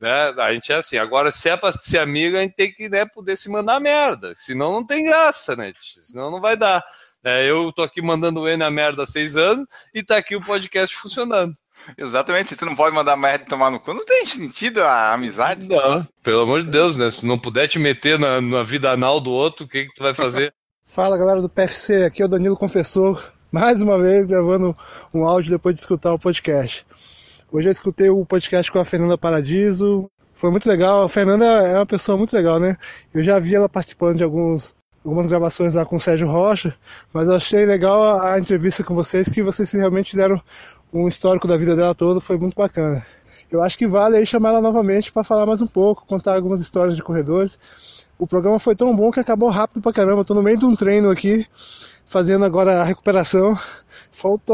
Né? A gente é assim. Agora, se é para ser amigo, a gente tem que né, poder se mandar merda. Senão não tem graça, né? Senão não vai dar. É, eu tô aqui mandando o N a merda há seis anos e tá aqui o podcast funcionando. Exatamente. Se tu não pode mandar merda e tomar no cu, não tem sentido a amizade. Não, pelo amor de Deus, né? Se não puder te meter na, na vida anal do outro, o que, que tu vai fazer? Fala galera do PFC, aqui é o Danilo Confessor, mais uma vez gravando um áudio depois de escutar o podcast. Hoje eu escutei o podcast com a Fernanda Paradiso, foi muito legal. A Fernanda é uma pessoa muito legal, né? Eu já vi ela participando de alguns, algumas gravações lá com o Sérgio Rocha, mas eu achei legal a, entrevista com vocês, que vocês realmente fizeram um histórico da vida dela toda, foi muito bacana. Eu acho que vale aí chamar ela novamente para falar mais um pouco, contar algumas histórias de corredores. O programa foi tão bom que acabou rápido pra caramba. Tô no meio de um treino aqui, fazendo agora a recuperação. Falta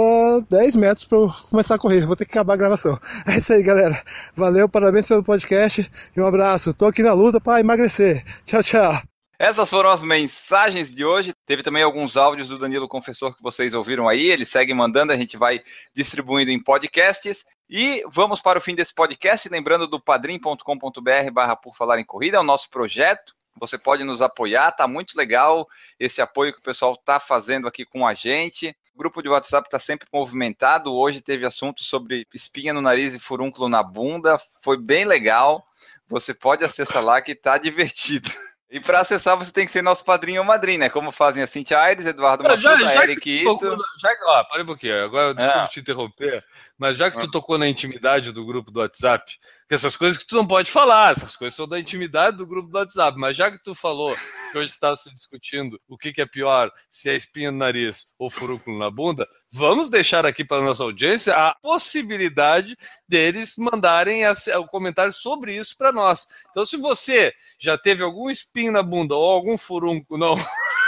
10 metros para eu começar a correr. Vou ter que acabar a gravação. É isso aí, galera. Valeu, parabéns pelo podcast e um abraço. Tô aqui na luta para emagrecer. Tchau, tchau. Essas foram as mensagens de hoje. Teve também alguns áudios do Danilo Confessor que vocês ouviram aí. Ele segue mandando, a gente vai distribuindo em podcasts. E vamos para o fim desse podcast, lembrando do padrim.com.br barra por falar em corrida, é o nosso projeto. Você pode nos apoiar, tá muito legal esse apoio que o pessoal tá fazendo aqui com a gente. O grupo de WhatsApp está sempre movimentado. Hoje teve assunto sobre espinha no nariz e furúnculo na bunda. Foi bem legal. Você pode acessar lá que tá divertido. E para acessar, você tem que ser nosso padrinho ou madrinha, né? Como fazem a Cintia Aires, Eduardo já- já Eric Ito. na- já que- ó, para um pouquinho, agora desculpa Ah. te interromper, mas já que tu tocou na intimidade do grupo do WhatsApp, que essas coisas que tu não pode falar, essas coisas são da intimidade do grupo do WhatsApp, mas já que tu falou que hoje está se discutindo o que, que é pior, se é espinha no nariz ou furúnculo na bunda, vamos deixar aqui para a nossa audiência a possibilidade deles mandarem o comentário sobre isso para nós. Então, se você já teve algum espinho na bunda ou algum furúnculo, não.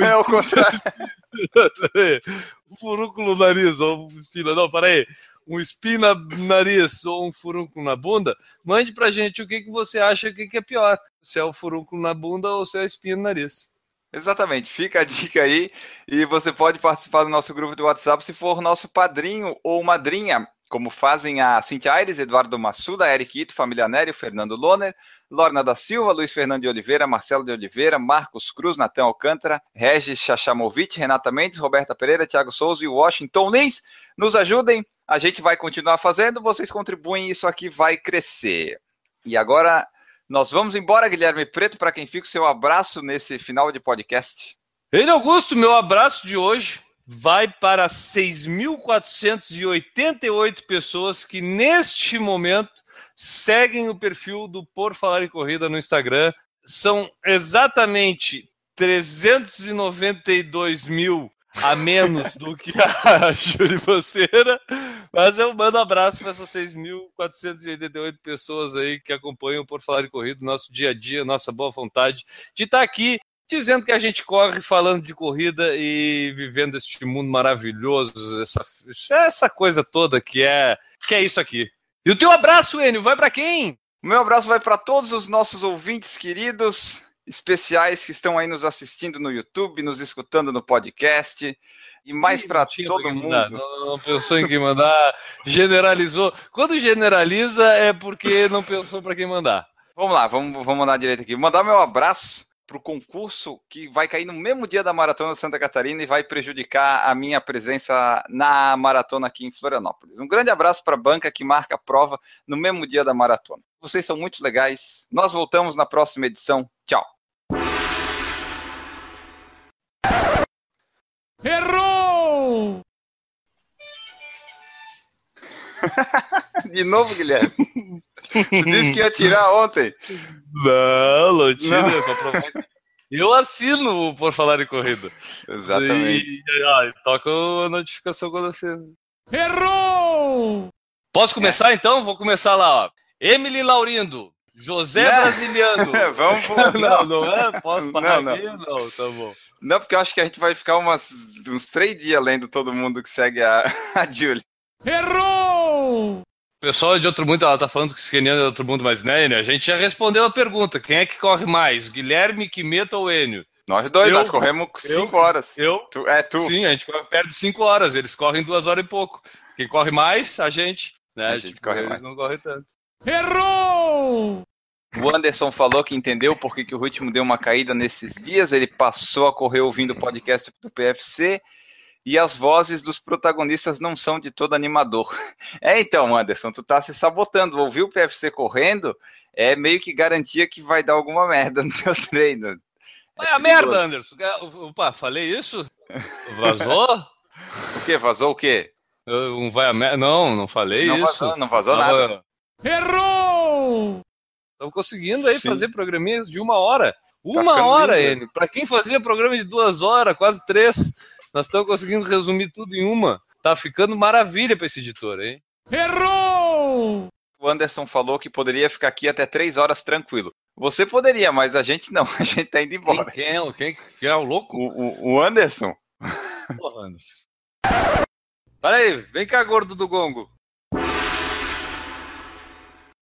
É o contrário. um furúnculo no nariz ou um espinho, não, peraí, um espinho no nariz ou um furúnculo na bunda, mande pra gente o que, que você acha que, que é pior, se é o furúnculo na bunda ou se é a espinha no nariz. Exatamente, fica a dica aí e você pode participar do nosso grupo do WhatsApp se for nosso padrinho ou madrinha, como fazem a Cintia Aires, Eduardo Massuda, Eric Ito, Família Nério, Fernando Loner, Lorna da Silva, Luiz Fernando de Oliveira, Marcelo de Oliveira, Marcos Cruz, Natan Alcântara, Regis Chachamovic, Renata Mendes, Roberta Pereira, Thiago Souza e Washington Lins. Nos ajudem, a gente vai continuar fazendo, vocês contribuem, isso aqui vai crescer. E agora nós vamos embora, Guilherme Preto, para quem fica o seu abraço nesse final de podcast. Ele Augusto, meu abraço de hoje vai para 6.488 pessoas que neste momento seguem o perfil do Por Falar em Corrida no Instagram. São exatamente 392 mil a menos do que a Júlia Banceira, mas eu mando um abraço para essas 6.488 pessoas aí que acompanham Por Falar em Corrida, nosso dia a dia, nossa boa vontade de estar aqui dizendo que a gente corre falando de corrida e vivendo este mundo maravilhoso, essa, essa coisa toda que é, que é isso aqui. E o teu abraço, Enio, vai para quem? O meu abraço vai para todos os nossos ouvintes queridos, especiais que estão aí nos assistindo no YouTube, nos escutando no podcast. E mais para todo mundo. Não, não pensou em quem mandar, generalizou. Quando generaliza é porque não pensou para quem mandar. Vamos lá, vamos, vamos mandar direito aqui. Mandar meu abraço para o concurso que vai cair no mesmo dia da maratona Santa Catarina e vai prejudicar a minha presença na maratona aqui em Florianópolis. Um grande abraço para a banca que marca a prova no mesmo dia da maratona. Vocês são muito legais. Nós voltamos na próxima edição. Tchau. Errou! De novo, Guilherme. Tu disse que ia tirar ontem. Não, não tira, Não. Eu assino o por falar em corrida. Exatamente. E, ah, toca a notificação quando você. Errou! Posso começar então? Vou começar lá, ó. Emily Laurindo, José Não. Brasiliano. Vamos pro... Não, não é? Posso parar Não, aqui? Não, tá bom. Não, porque eu acho que a gente vai ficar umas, uns três dias lendo todo mundo que segue a, a Julie. Errou! O pessoal de outro mundo, ela tá falando que o Keniano é de outro mundo, mas né, Enio? A gente já respondeu a pergunta. Quem é que corre mais? Guilherme, Quimeta ou Enio? Nós dois, Eu- nós corremos eu- cinco horas. Eu? Tu, é, tu. Sim, a gente corre- perde cinco horas, eles correm duas horas e pouco. Quem corre mais, a gente. Né? A gente corre eles mais. não correm tanto. Errou! O Anderson falou que entendeu por que, que o ritmo deu uma caída nesses dias. Ele passou a correr ouvindo o podcast do PFC e as vozes dos protagonistas não são de todo animador. É, então, Anderson, tu tá se sabotando. Ouvir o PFC correndo é meio que garantia que vai dar alguma merda no teu treino. Mas é a merda, Anderson. Opa, falei isso? Vazou? O quê? Vazou o quê? Eu- Um vai a merda? Não, não falei Não isso. vazou, não vazou nada. Errou! Estamos conseguindo aí Sim. fazer programinhas de uma hora. Uma ficando hora. Enio. Para quem fazia programa de duas horas, quase três, nós estamos conseguindo resumir tudo em uma. Tá ficando maravilha para esse editor, hein? Errou! O Anderson falou que poderia ficar aqui até três horas tranquilo. Você poderia, mas a gente não. A gente tá indo embora. quem é, o- quem, quem é o louco? O, o- o Anderson? Porra, Anderson. Para aí, vem cá, gordo do gongo.